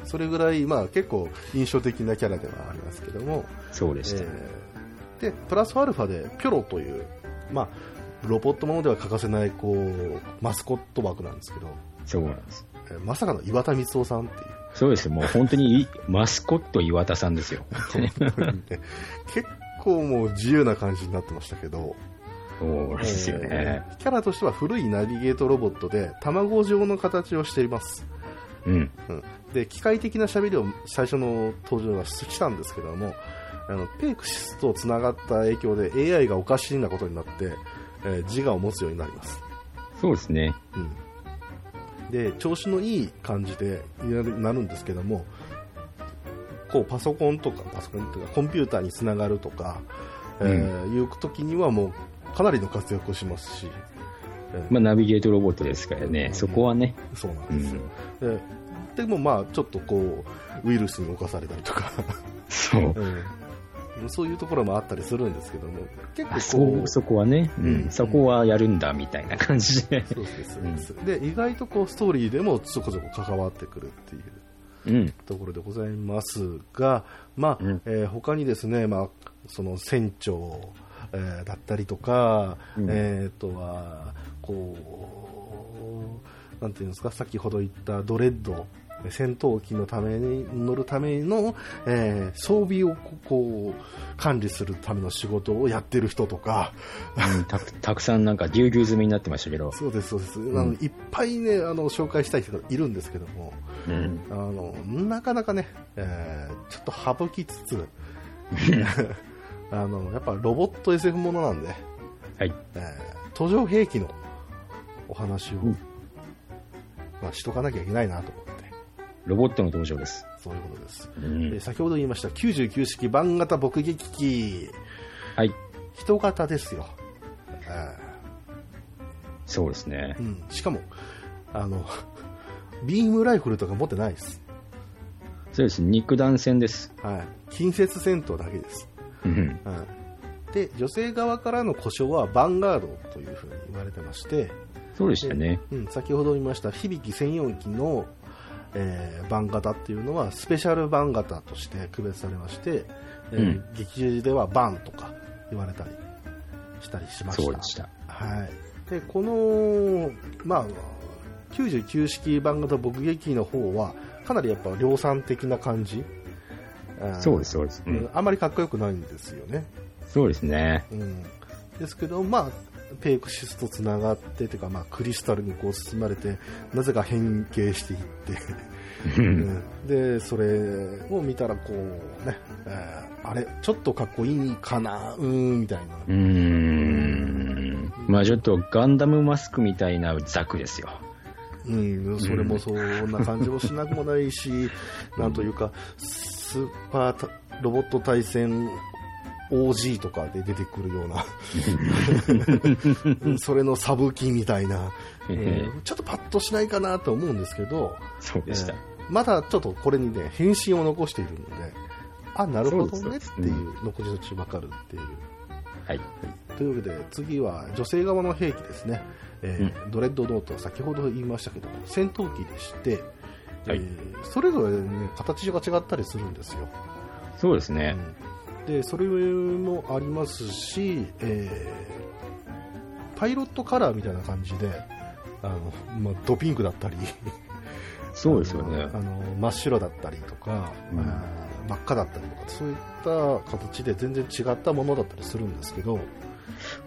Speaker 1: それぐらい、まあ結構印象的なキャラではありますけども、
Speaker 2: そうでした。
Speaker 1: えーで、プラスアルファで、ピョロという、まあ、ロボットものでは欠かせない、こう、マスコット枠なんですけど、
Speaker 2: そうなんです。
Speaker 1: えーまさかの岩田光夫さんっていう。
Speaker 2: そうです。もう本当にいマスコット岩田さんですよ。
Speaker 1: 結構もう自由な感じになってましたけど、
Speaker 2: そうですよね。
Speaker 1: えーキャラとしては古いナビゲートロボットで、卵状の形をしています。
Speaker 2: うん。
Speaker 1: うん、で機械的な喋りを最初の登場はしたんですけどもあのペイクシスとつながった影響で AI がおかしいなことになって、えー自我を持つようになります、
Speaker 2: そうですね。
Speaker 1: うん、で調子のいい感じでなるなるんですけどもこうパソコンとかパソコンとかコンピューターにつながるとか、えーいう時にはもうかなりの活躍をしますし、えー
Speaker 2: まあ、ナビゲートロボットですからね。そこはね。
Speaker 1: そうなんですよ、ででもまあちょっとこうウイルスに侵されたりとか。
Speaker 2: そう。
Speaker 1: うん。そういうところもあったりするんですけども、結
Speaker 2: あ
Speaker 1: 構こう、
Speaker 2: そ、そこはね、う
Speaker 1: うん
Speaker 2: ん、そこはやるんだ、みたいな感じで。
Speaker 1: そうですそうです、で、意外とこう、ストーリーでもちょこちょこ関わってくるっていう
Speaker 2: うん。
Speaker 1: ところでございますが、まあ、
Speaker 2: うん。
Speaker 1: えー他にですね、まあ、その船長、えーだったりとか、
Speaker 2: うん
Speaker 1: えー、とは、こう、なんていうんですか、先ほど言ったドレッド、戦闘機のために乗るための、えー装備をここう管理するための仕事をやってる人とか、
Speaker 2: うんたくたくさんなんかぎゅうぎゅう済みになってましたけど。
Speaker 1: そうです、そうです、あのいっぱいね、あの紹介したい人がいるんですけども、
Speaker 2: うん。
Speaker 1: あのなかなかね、えーちょっと省きつつ、あのやっぱロボット SF ものなんで、
Speaker 2: はい。
Speaker 1: えー途上兵器のお話を、
Speaker 2: うん
Speaker 1: まあ、しとかなきゃいけないなと思って、
Speaker 2: ロボットの登場です。
Speaker 1: そういうことです。
Speaker 2: う
Speaker 1: え
Speaker 2: ん
Speaker 1: ー。先ほど言いました99式番型爆撃機、
Speaker 2: はい。
Speaker 1: 人型ですよ。え
Speaker 2: そうですね
Speaker 1: ー。うん、しかもあの、ビームライフルとか持ってないです。
Speaker 2: そうです。肉弾戦です。
Speaker 1: はい、近接戦闘だけです。
Speaker 2: うん。
Speaker 1: はいで女性側からの故障はヴァンガードというふうに言われてまして、
Speaker 2: そうでしたね。
Speaker 1: うん、先ほど言いました響き専用機の、えー、バン型っていうのはスペシャルバン型として区別されまして、えー
Speaker 2: うん
Speaker 1: 劇中ではバンとか言われたりしたりしました
Speaker 2: そうでした。
Speaker 1: はい、でこの、まあ、99式版型爆撃機の方は、かなりやっぱ量産的な感じ。
Speaker 2: そうです、そうです。
Speaker 1: うん、あんまりかっこよくないんですよね。
Speaker 2: そうですね。
Speaker 1: うん。ですけど、まあ、ペイクシスとつながってというか、まあ、クリスタルにこう包まれて、なぜか変形していって、うんで、それを見たら、こうね、えーあれ、ちょっとかっこいいかな、うーん、みたいな。
Speaker 2: うーん。まあちょっとガンダムマスクみたいなザクですよ。
Speaker 1: うん、それもそんな感じもしなくもないし、なんというか、スーパータロボット対戦 OG とかで出てくるような、それのサブキみたいな、う
Speaker 2: え
Speaker 1: んちょっとパッとしないかなと思うんですけど、
Speaker 2: そうでした。
Speaker 1: えーまだちょっとこれにね、返信を残しているので、あ、なるほどねっていう、残し途中わかるっていう。
Speaker 2: はい。
Speaker 1: というわけで、次は女性側の兵器ですね。えードレッドノート、先ほど言いましたけど、戦闘機でして、
Speaker 2: はい
Speaker 1: えーそれぞれ、ね、形が違ったりするんですよ。
Speaker 2: そうですね。
Speaker 1: うんで、それもありますし、えーパイロットカラーみたいな感じで、あの、まあ、ドピンクだったり、
Speaker 2: そうですよね
Speaker 1: あ。の真っ白だったりとか、
Speaker 2: うん
Speaker 1: 真っ赤だったりとか、そういった形で全然違ったものだったりするんですけど、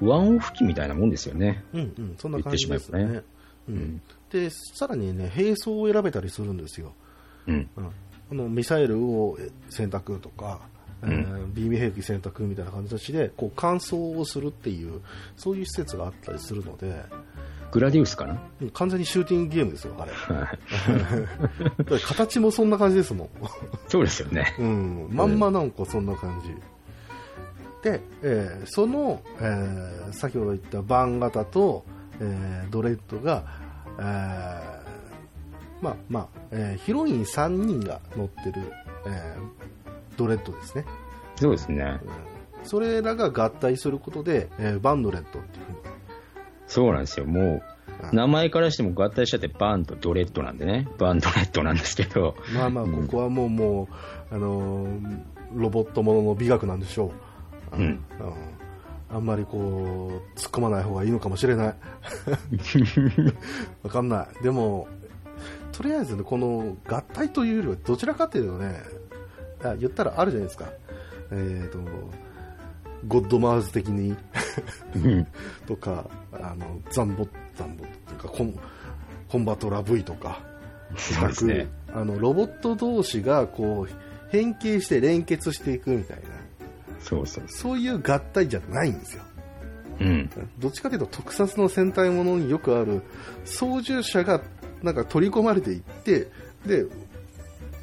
Speaker 2: ワンオフ機みたいなもんですよね。
Speaker 1: うんうん、そんな感じですね。
Speaker 2: 言ってしまえばね
Speaker 1: うん、で、さらにね、兵装を選べたりするんですよ。
Speaker 2: うん。
Speaker 1: うん、あのミサイルを選択とか、
Speaker 2: うん
Speaker 1: えービーム兵器選択みたいな形でこう乾燥をするっていうそういう施設があったりするので
Speaker 2: グラディウスかな？
Speaker 1: うん完全にシューティングゲームですよ、あれ。形もそんな感じですもん。
Speaker 2: そうですよね。
Speaker 1: うん、まんまなんかそんな感じ。で、えーその、えー先ほど言ったバン型と、えードレッドが、えーまあまあ、えーヒロイン3人が乗ってる、えードレッドですね。
Speaker 2: そうですね。
Speaker 1: うんそれらが合体することで、えーバンドレッドっていうふうに。
Speaker 2: そうなんですよ。も
Speaker 1: あ
Speaker 2: う、名前からしても合体しちゃってバンとドレッドなんでね。バンドレッドなんですけど。
Speaker 1: まあまあ、
Speaker 2: うん
Speaker 1: ここはもう、もう、あのーロボットものの美学なんでしょう。
Speaker 2: うん
Speaker 1: あんまりこう、突っ込まない方がいいのかもしれない。わかんない。でも、とりあえずね、この合体というよりは、どちらかというとね、あ言ったらあるじゃないですか。えっ、と、ゴッドマウズ的に、
Speaker 2: うん
Speaker 1: とか、あの、ザンボ、ザンボとか、コン、コンバトラ V とか、
Speaker 2: そうですね。
Speaker 1: あの、ロボット同士が、こう、変形して連結していくみたいな、
Speaker 2: そうそう。
Speaker 1: そういう合体じゃないんですよ。
Speaker 2: うん。
Speaker 1: どっちかというと特撮の戦隊ものによくある操縦者がなんか取り込まれていってで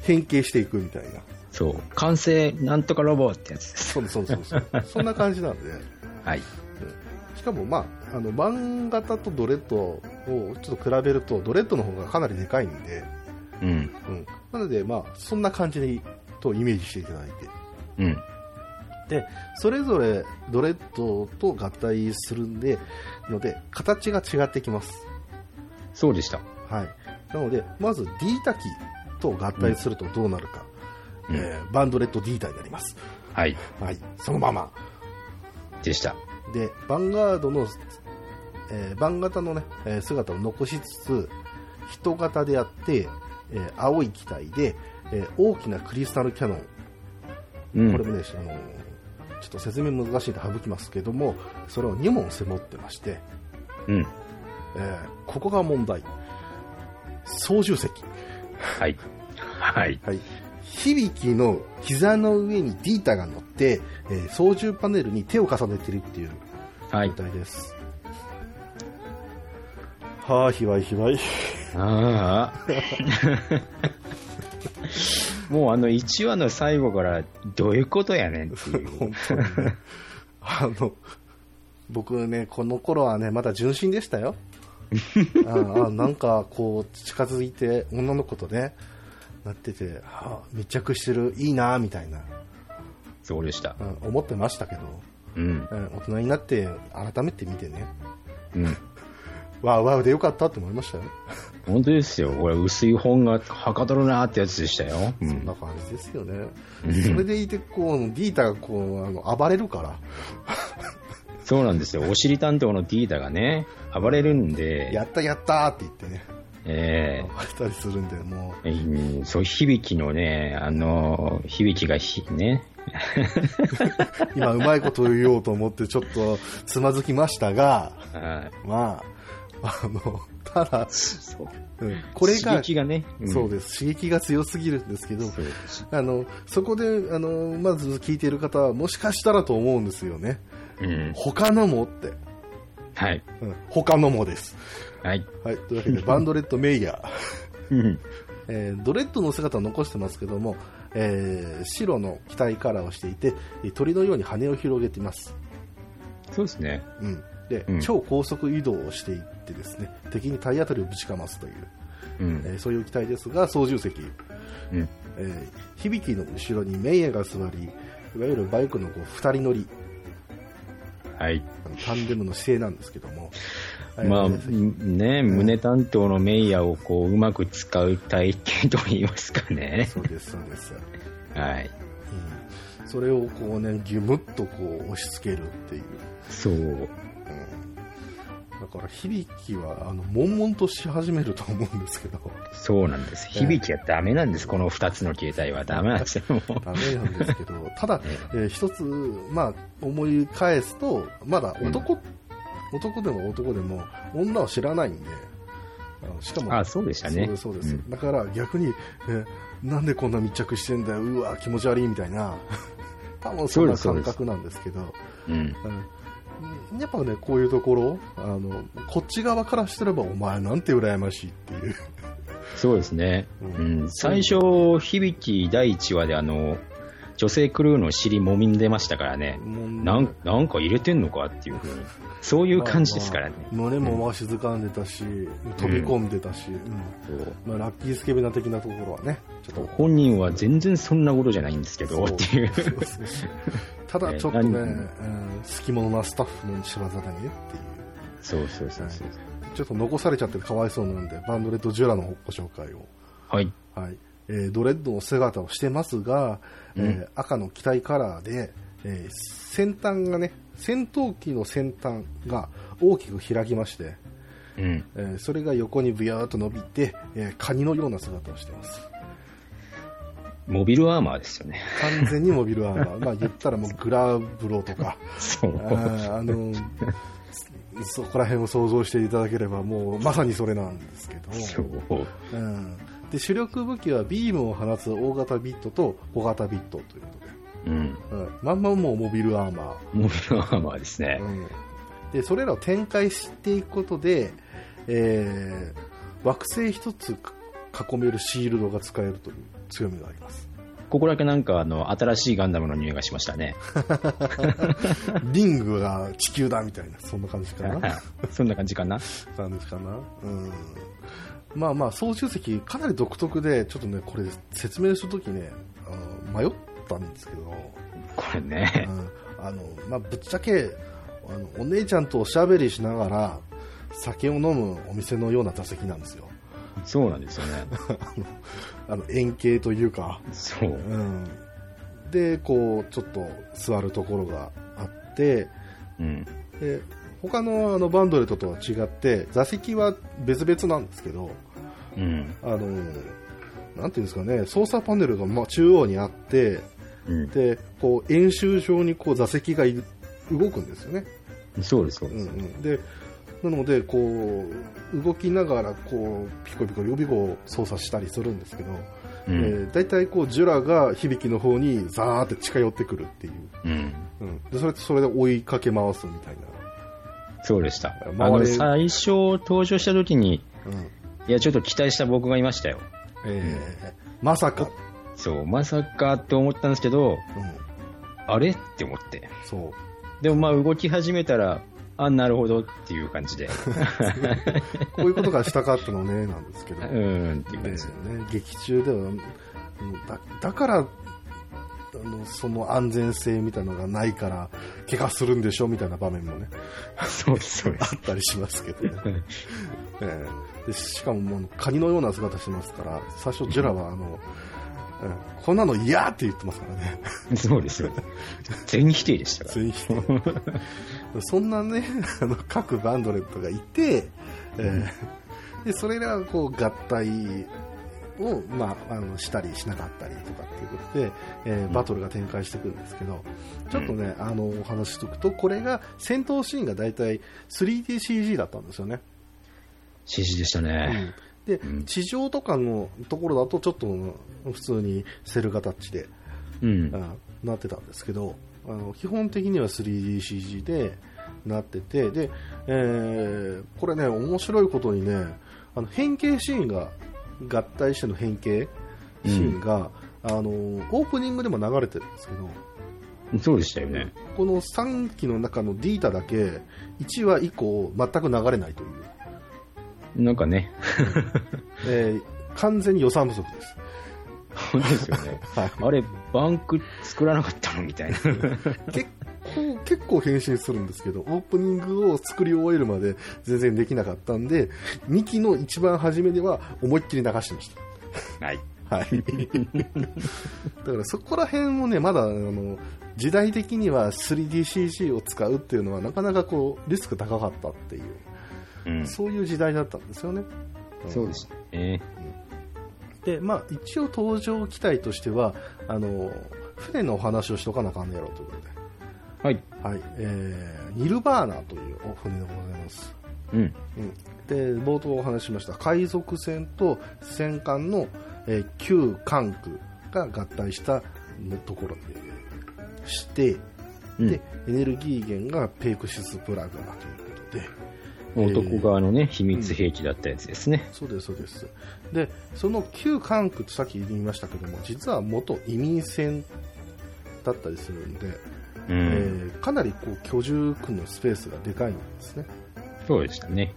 Speaker 1: 変形していくみたいな
Speaker 2: そう。完成なんとかロボってやつです。
Speaker 1: そうそうそうそう そんな感じなんで
Speaker 2: はい。
Speaker 1: しかもまああのバン型とドレッドをちょっと比べるとドレッドの方がかなりでかいんで、
Speaker 2: うん。
Speaker 1: うん、なのでまあそんな感じにとイメージしていただいて
Speaker 2: うん。
Speaker 1: でそれぞれドレッドと合体するんでので形が違ってきます
Speaker 2: そうでした。
Speaker 1: はい、なので、まず D タキと合体するとどうなるか、
Speaker 2: うん
Speaker 1: えーバンドレッド D タになります。
Speaker 2: はい。
Speaker 1: はい、そのまま。
Speaker 2: でした。
Speaker 1: で、ヴァンガードの、えーバン型の、ね、えー姿を残しつつ、人型であって、えー青い機体で、えー大きなクリスタルキャノン、
Speaker 2: うん。
Speaker 1: これもね、あのちょっと説明難しいんで省きますけども、それを2問背負ってまして、
Speaker 2: うん。
Speaker 1: えーここが問題。操縦席。
Speaker 2: はい。はい。
Speaker 1: はい。響の膝の上にディータが乗って、えー操縦パネルに手を重ねてるっていう
Speaker 2: はい
Speaker 1: 状。態です。はあ、ひわいひわい。
Speaker 2: ああ。もうあの1話の最後からどういうことやねんっていう。
Speaker 1: 本当にね。あの、僕ね、この頃はね、まだ純真でしたよ。ああなんかこう、近づいて、女の子とね、なってて、はあ、密着してる、いいな、みたいな、
Speaker 2: そうでした。
Speaker 1: うん思ってましたけど、
Speaker 2: うん。
Speaker 1: うん大人になって改めて見てね、
Speaker 2: うん。
Speaker 1: わあわあでよかったって思いましたよ。
Speaker 2: 本当ですよ。これ薄い本がはかどるなーってやつでしたよ。うん。
Speaker 1: そんな感じですよね。
Speaker 2: うん
Speaker 1: それでいて、こう、ディータがこう、あの、暴れるから、
Speaker 2: そうなんですよ。おしり担当のディータがね、暴れるんで、
Speaker 1: やったやったーって言ってね。
Speaker 2: え
Speaker 1: 暴れたりするんで、も
Speaker 2: えうんそう、響きのね、あの、響きがひ、ね。
Speaker 1: う、今うまいこと言おうと思ってちょっとつまずきましたが、
Speaker 2: はい
Speaker 1: まあ、あの、ただ、
Speaker 2: そう
Speaker 1: うんこれが
Speaker 2: 刺、激がね、
Speaker 1: そうです。刺激が強すぎるんですけど、あの、そこで、あの、まず聞いている方は、もしかしたらと思うんですよね。
Speaker 2: うん。
Speaker 1: 他のもって。
Speaker 2: はい。
Speaker 1: うん、他のもです。
Speaker 2: はい。
Speaker 1: はい。というわけで、バンドレッド・メイヤー。
Speaker 2: うん
Speaker 1: えードレッドの姿を残してますけども、えー白の機体カラーをしていて、えー鳥のように羽を広げています。
Speaker 2: そうですね。
Speaker 1: うん。で、
Speaker 2: うん
Speaker 1: 超高速移動をしていってですね、敵に体当たりをぶちかますという、
Speaker 2: うん。
Speaker 1: えーそういう機体ですが、操縦席、
Speaker 2: うん。
Speaker 1: えー響きの後ろにメイヤーが座り、いわゆるバイクのこう二人乗り、
Speaker 2: はい。
Speaker 1: タンデムの姿勢なんですけども、え ー
Speaker 2: まあ、ね、胸担当のメイヤーをこう、うまく使う体験と言いますかね。
Speaker 1: そうです、そうです。
Speaker 2: はい。
Speaker 1: うんそれをこうね、ぎゅむっとこう押し付けるっていう。
Speaker 2: そう。
Speaker 1: うんだから響きはあの悶々とし始めると思うんですけど。
Speaker 2: そうなんです。響きはダメなんです。この二つの形態はダメなんです。よ。
Speaker 1: ダメなんですけど。ただ、えー一つ、まあ、思い返すとまだ男,、男でも男でも女は知らないんで。しかも
Speaker 2: あ、そうでしたね。
Speaker 1: そうですそうです、
Speaker 2: ん。
Speaker 1: だから逆に、えーなんでこんな密着してんだよ。うわ気持ち悪いみたいな。多分そんな感覚なんですけど。
Speaker 2: うん。
Speaker 1: うんやっぱね、こういうところ、あの、こっち側からしてれば、お前なんて羨ましいっていう。
Speaker 2: そうですね。
Speaker 1: う
Speaker 2: うんん。最初、響き第1話であの、女性クルーの尻もみんでましたからね。なんなんか入れてんのかっていうふうに。そういう感じですからね。
Speaker 1: まあまあ胸もわしづかんでたし、飛び込んでたし、うん
Speaker 2: そう
Speaker 1: まあ、ラッキースケベナ的なところはね、ちょっと。
Speaker 2: 本人は全然そんなことじゃないんですけど、っていう。
Speaker 1: そうそうそうただちょっとね、好き者なスタッフの仕業だねっていう。
Speaker 2: そうそうそうそう。
Speaker 1: ちょっと残されちゃってかわいそうなんで、バンドレッド・ジュラのご紹介を。
Speaker 2: はい。
Speaker 1: はいえードレッドの姿をしてますが、えー赤の機体カラーで、えー先端がね戦闘機の先端が大きく開きまして、
Speaker 2: うん。
Speaker 1: えーそれが横にブヤーっと伸びて、えーカニのような姿をしています
Speaker 2: モビルアーマーですよね。
Speaker 1: 完全にモビルアーマーまあ言ったらもうグラブロとか
Speaker 2: そう。
Speaker 1: あーあのそこら辺を想像していただければもうまさにそれなんですけど
Speaker 2: そう。
Speaker 1: うん、で主力武器はビームを放つ大型ビットと小型ビットということで、
Speaker 2: うん。
Speaker 1: うん、まんまもうモビルアーマ
Speaker 2: モビルアーマーですね
Speaker 1: ー、。うん、でそれらを展開していくことで、えー惑星一つ囲めるシールドが使えるという強みがあります
Speaker 2: ここだけなんかあの、新しいガンダムの匂いがしましたね。
Speaker 1: リングが地球だみたいなそんな感じかな
Speaker 2: そんな感じかな。
Speaker 1: 感じかなうんまあまあ操縦席かなり独特でちょっとねこれ説明するときねあの迷ったんですけど
Speaker 2: これね。
Speaker 1: うんあのまあ、ぶっちゃけあのお姉ちゃんとおしゃべりしながら酒を飲むお店のような座席なんですよ
Speaker 2: そうなんですよね。
Speaker 1: あの円形というか、
Speaker 2: そう。
Speaker 1: うん、でこうちょっと座るところがあって
Speaker 2: うん。
Speaker 1: で他のあのバンドレットとは違って座席は別々なんですけど
Speaker 2: うん。
Speaker 1: あのなんていうんですかね操作パネルがまあ中央にあって
Speaker 2: うん。
Speaker 1: でこう演習上にこう座席がい動くんですよね
Speaker 2: そうです、そうです。
Speaker 1: うんうん、でなのでこう動きながらこうピコピコ予備号を操作したりするんですけど、
Speaker 2: うん。
Speaker 1: えー、大体こうジュラが響きの方にザーって近寄ってくるっていう、
Speaker 2: うん。
Speaker 1: うん、でそれそれで追いかけ回すみたい
Speaker 2: そうでした。あの、最初登場した時に、
Speaker 1: な、うん
Speaker 2: いや、ちょっと期待した僕がいましたよ。
Speaker 1: えーまさか、
Speaker 2: そう、まさかって思ったんですけど、
Speaker 1: うん、
Speaker 2: あれ？って思って。
Speaker 1: そう
Speaker 2: でもまあ動き始めたら、あ、なるほどっていう感じで。
Speaker 1: こういうことがしたかったのねなんですけど、
Speaker 2: うーんっていう感
Speaker 1: ね
Speaker 2: じで。
Speaker 1: ね、劇中ではうんだだからあのその安全性みたいなのがないから怪我するんでしょみたいな場面もね。
Speaker 2: そうです、そうで
Speaker 1: あ
Speaker 2: す。
Speaker 1: ったりしますけどね、ええ。でしかももうカニのような姿してますから最初ジュラはあの、うんこんなの嫌って言ってますからね。
Speaker 2: そうです、そうです。全否定でしたから。
Speaker 1: 全員否定。そんなねあの各バンドレットがいて、ええ。でそれらがこう合体を、まあ、あのしたりしなかったりとかっていうことで、えーバトルが展開していくんですけど、ちょっとね、あのお話ししておくとこれが戦闘シーンが大体 3DCG だったんですよね、
Speaker 2: CG でした
Speaker 1: う
Speaker 2: ね。
Speaker 1: ん。で
Speaker 2: うん。
Speaker 1: 地上とかのところだとちょっと普通にセル形で、
Speaker 2: うん。
Speaker 1: あなってたんですけどあの基本的には 3DCG でなっててで、えーこれね面白いことにねあの変形シーンが合体しての変形シーンが、あのオープニングでも流れてるんですけど
Speaker 2: そうでしたよね。
Speaker 1: この3期の中のディータだけ1話以降全く流れないという、
Speaker 2: なんかね、
Speaker 1: えー完全に予算不足です。
Speaker 2: 本当ですよね。
Speaker 1: はい
Speaker 2: あれ、バンク作らなかったのみたいな。
Speaker 1: 結構、結構変身するんですけど、オープニングを作り終えるまで全然できなかったんで、2期の一番初めでは思いっきり流してまし
Speaker 2: はい。
Speaker 1: た。はい。だからそこら辺もね、まだ、あの、時代的には 3DCG を使うっていうのはなかなかこう、リスク高かったっていう、
Speaker 2: うん。
Speaker 1: そういう時代だったんですよね。
Speaker 2: そうですね。
Speaker 1: で、まあ、一応登場機体としては、あの、船のお話をしとかなあかんねやろうということで。
Speaker 2: はい。
Speaker 1: はい、えー、ニルバーナというお船でございます。
Speaker 2: うん。
Speaker 1: うん、で冒頭お話ししました海賊船と戦艦の、えー旧艦区が合体したところでして、
Speaker 2: うん
Speaker 1: でエネルギー源がペイクシスプラグマということで
Speaker 2: 男側のね、秘密兵器だったやつですね。
Speaker 1: そうですそうですでその旧艦区とさっき言いましたけども実は元移民船だったりするんで、
Speaker 2: う
Speaker 1: え
Speaker 2: ん。
Speaker 1: ーかなりこう居住区のスペースがでかいんですね
Speaker 2: そうでしたね。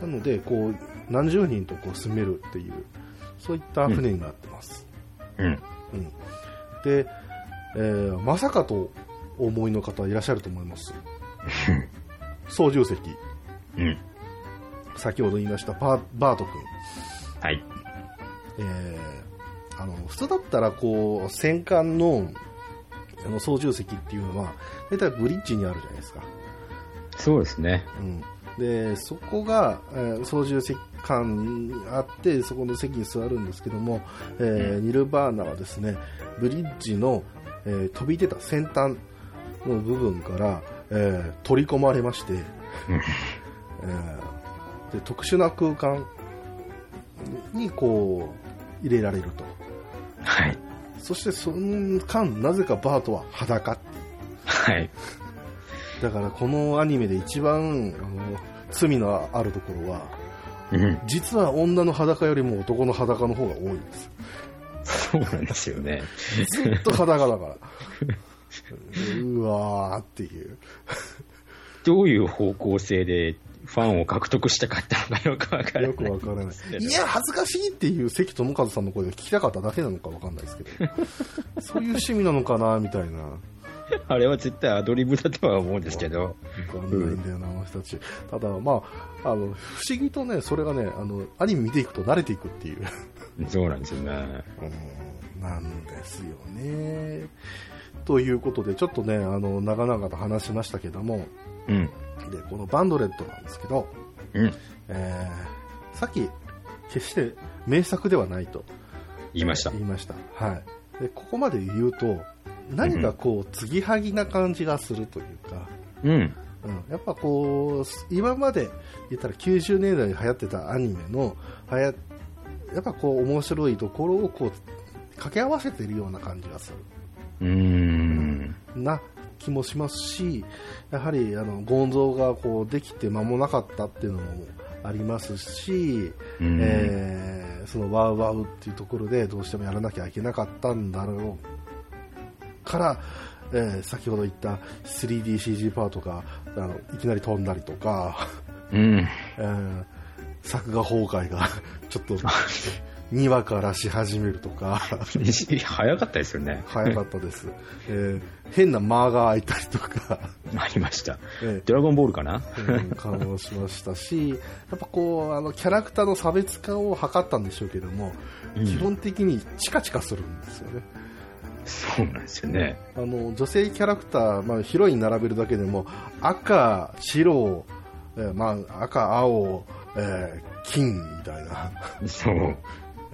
Speaker 1: なのでこう何十人とこう住めるっていうそういった船になってます、
Speaker 2: うん。
Speaker 1: うんで、えーまさかとお思いの方いらっしゃると思います 操縦席
Speaker 2: うん。
Speaker 1: 先ほど言いましたバーバート君、
Speaker 2: はい。
Speaker 1: えーあの普通だったらこう戦艦のあの操縦席っていうのは大体ブリッジにあるじゃないですか。
Speaker 2: そうですね。
Speaker 1: うん、でそこが、えー操縦席間にあってそこの席に座るんですけども、えーニルバーナはですねブリッジの、えー飛び出た先端の部分から、えー取り込まれまして、
Speaker 2: うん。
Speaker 1: えーで特殊な空間にこう入れられると。
Speaker 2: はい。
Speaker 1: そしてその間なぜかバートは裸
Speaker 2: はい。
Speaker 1: だからこのアニメで一番あの罪のあるところは
Speaker 2: うん。
Speaker 1: 実は女の裸よりも男の裸の方が多いんです
Speaker 2: そうなんですよね。
Speaker 1: ずっと裸だから うわーっていう
Speaker 2: どういう方向性でファンを獲得したかったのかよくわからない。
Speaker 1: よくわからない いや恥ずかしいっていう関智和さんの声が聞きたかっただけなのかわかんないですけど そういう趣味なのかなみたいなわ
Speaker 2: あれは絶対アドリブだとは思うんですけど。
Speaker 1: かんないんだよな、あの人たちただまああの不思議とねそれがねあのアニメ見ていくと慣れていくっていう
Speaker 2: そうなんですよね。
Speaker 1: うんなんですよね。ということで、ちょっとね、あの、長々と話しましたけども、
Speaker 2: うん。
Speaker 1: で、このバンドレットなんですけど、
Speaker 2: うん。
Speaker 1: えーさっき、決して名作ではないと
Speaker 2: 言いました。
Speaker 1: 言いました。はい。で、ここまで言うと、何かこう、継ぎはぎな感じがするというか、
Speaker 2: うん。
Speaker 1: うん、やっぱこう、今まで言ったら90年代に流行ってたアニメの、はや、やっぱこう、面白いところをこう、掛け合わせているような感じがする。
Speaker 2: うーん。
Speaker 1: な気もしますし、やはりあのゴンゾーがこうできて間もなかったっていうのもありますし、
Speaker 2: うん
Speaker 1: えーそのワウワウっていうところでどうしてもやらなきゃいけなかったんだろうから、えー先ほど言った 3DCG パートがあのいきなり飛んだりとか、
Speaker 2: うん。
Speaker 1: えー作画崩壊がちょっと 2話からし始めるとか。
Speaker 2: 早かったですよね。
Speaker 1: 早かったです、えー変な間が開いたりとか、
Speaker 2: ありました。
Speaker 1: え
Speaker 2: ドラゴンボールかな？
Speaker 1: ーうん感動しましたし、やっぱこう、あの、キャラクターの差別化を図ったんでしょうけども、
Speaker 2: うん
Speaker 1: 基本的にチカチカするんですよね。
Speaker 2: そうなんですよね。
Speaker 1: あの、女性キャラクター、まあ、ヒロイン並べるだけでも、赤、白、えーまあ、赤、青、えー金みたいな。
Speaker 2: そう。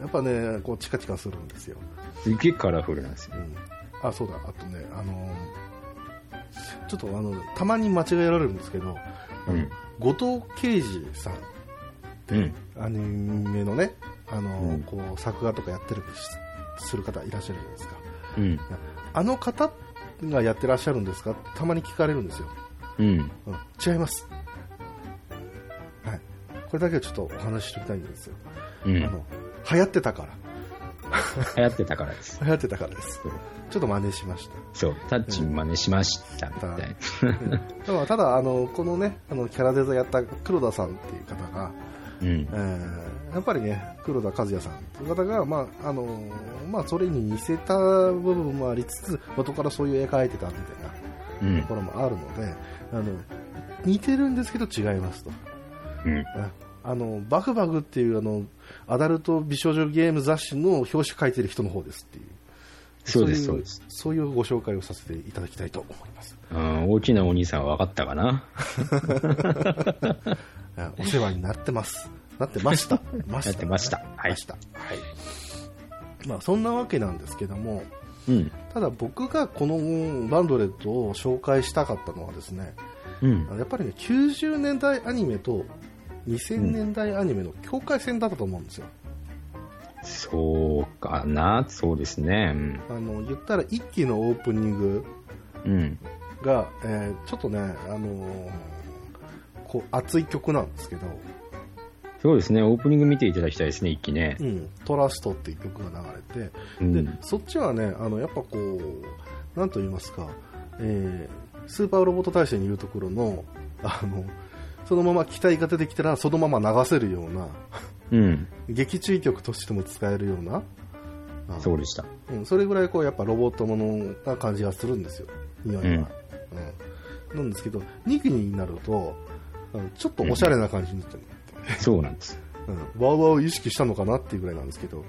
Speaker 1: やっぱね、こう、チカチカするんですよ。
Speaker 2: すっげえカラフルなんですよ。
Speaker 1: うん。あ、そうだ、あとね、あのーちょっとあの、たまに間違えられるんですけど、
Speaker 2: うん。
Speaker 1: 後藤圭司さん、
Speaker 2: うん。
Speaker 1: アニメのね、あのー
Speaker 2: うん
Speaker 1: こう、作画とかやってるしする方いらっしゃるじゃないですか。
Speaker 2: うん。
Speaker 1: あの方がやってらっしゃるんですか？ってたまに聞かれるんですよ。
Speaker 2: うん。
Speaker 1: うん、違います。はい。これだけはちょっとお話ししておきたいんですよ。
Speaker 2: うん。
Speaker 1: あの、流行ってたから。
Speaker 2: 流行ってたからです。
Speaker 1: 流行ってたからです。ちょっと真似しました。
Speaker 2: そう。タッチ真似しました、みたいな。
Speaker 1: ただ、ただあの、このね、あの、キャラデザやった黒田さんっていう方が、
Speaker 2: うん
Speaker 1: え。ーやっぱりね、黒田和也さんという方が、まあ、あの、まあ、それに似せた部分もありつつ、元からそういう絵描いてたみたいな
Speaker 2: うん
Speaker 1: とこ。ろもあるので、あの、似てるんですけど違いますと。
Speaker 2: うん。
Speaker 1: あの、バグバグっていうあの、アダルト美少女ゲーム雑誌の表紙書いてる人の方ですっていう。
Speaker 2: そうです、
Speaker 1: い
Speaker 2: そうです。
Speaker 1: そういうご紹介をさせていただきたいと思います。
Speaker 2: うん、大きなお兄さんは分かったかな？
Speaker 1: あ お世話になってます。なってました。ま
Speaker 2: やってました。はい
Speaker 1: ま。した。はい。まあ、そんなわけなんですけども、
Speaker 2: うん。
Speaker 1: ただ僕がこのバンドレットを紹介したかったのはですね、
Speaker 2: うん。
Speaker 1: やっぱりね、90年代アニメと2000年代アニメの境界線だったと思うんですよ。
Speaker 2: そうかな、そうですね。
Speaker 1: あの、言ったら一期のオープニング
Speaker 2: うん。うん。
Speaker 1: が、えーちょっとね、あのーこう熱い曲なんですけど、
Speaker 2: そうですね、オープニング見ていただきたいですね、一気ね
Speaker 1: う。ん、トラストっていう曲が流れて、
Speaker 2: うん。
Speaker 1: でそっちはね、あのやっぱこう、なんと言いますか、えースーパーロボット大戦に言うところの、あの、そのまま機体が出てきたらそのまま流せるような、
Speaker 2: うん。
Speaker 1: 劇中曲としても使えるような、あ
Speaker 2: そうでした。
Speaker 1: うん、それぐらいこうやっぱロボットものな感じがするんですよ、匂いは。うんなんですけど、2期になると、ちょっとおしゃれな感じになってる、
Speaker 2: そうなんです。
Speaker 1: うん、ワウワウを意識したのかなっていうぐらいなんですけど、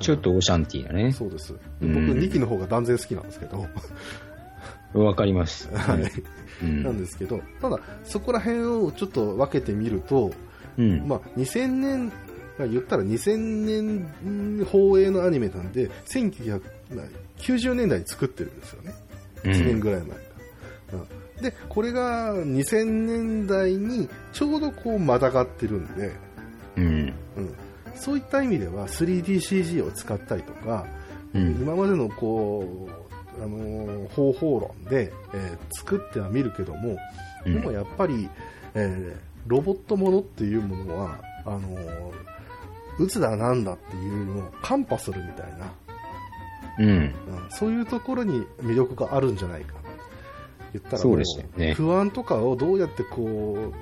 Speaker 2: ちょっとオシャンティーなね。
Speaker 1: そうです。
Speaker 2: うん
Speaker 1: 僕2期の方が断然好きなんですけど、
Speaker 2: わかります。
Speaker 1: はい。
Speaker 2: うん。
Speaker 1: なんですけど、ただ、そこら辺をちょっと分けてみると、
Speaker 2: うん。
Speaker 1: まあ、2000年、言ったら2000年放映のアニメなんで、1990年代に作ってるんですよね。
Speaker 2: う
Speaker 1: 1年
Speaker 2: ん。
Speaker 1: ぐらい前か。うん、で、これが2000年代にちょうどこうまたがってるんで、
Speaker 2: うん。
Speaker 1: うん、そういった意味では 3DCG を使ったりとか、
Speaker 2: うん。
Speaker 1: 今までのこう、あのー方法論で、えー作ってはみるけども、
Speaker 2: うん
Speaker 1: でもやっぱり、えーロボットものっていうものは、あのー、うつだなんだっていうのをカンパするみたいな、
Speaker 2: うん。
Speaker 1: うんそういうところに魅力があるんじゃないか。言ったら
Speaker 2: そうね
Speaker 1: 不安とかをどうやってこ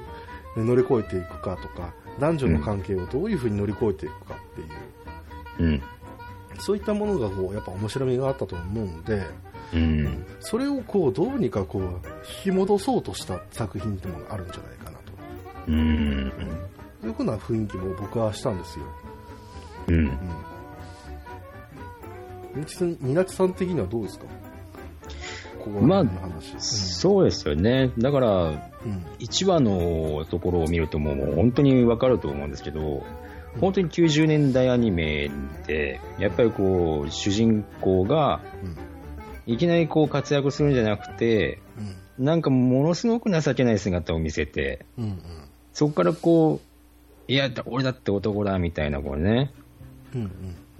Speaker 1: う、乗り越えていくかとか、男女の関係をどういうふうに乗り越えていくかっていう、
Speaker 2: うん。
Speaker 1: そういったものがこう、やっぱ面白みがあったと思うんで、
Speaker 2: うん。
Speaker 1: それをこう、どうにかこう、引き戻そうとした作品っていうのがあるんじゃないかなと。
Speaker 2: うん。
Speaker 1: そういうふうな雰囲気も僕はしたんですよ。
Speaker 2: うん。
Speaker 1: うん。みちさん、みなちさん的にはどうですか？ここら辺の話。
Speaker 2: そうですよね。だから、
Speaker 1: うん。うん。
Speaker 2: 1話のところを見るともう本当にわかると思うんですけど、本当に90年代アニメで、やっぱりこう、主人公がいきなりこう活躍するんじゃなくて、
Speaker 1: うん。
Speaker 2: なんかものすごく情けない姿を見せて。そこからこう、いや、俺だって男だみたいな、こ
Speaker 1: うん。うん。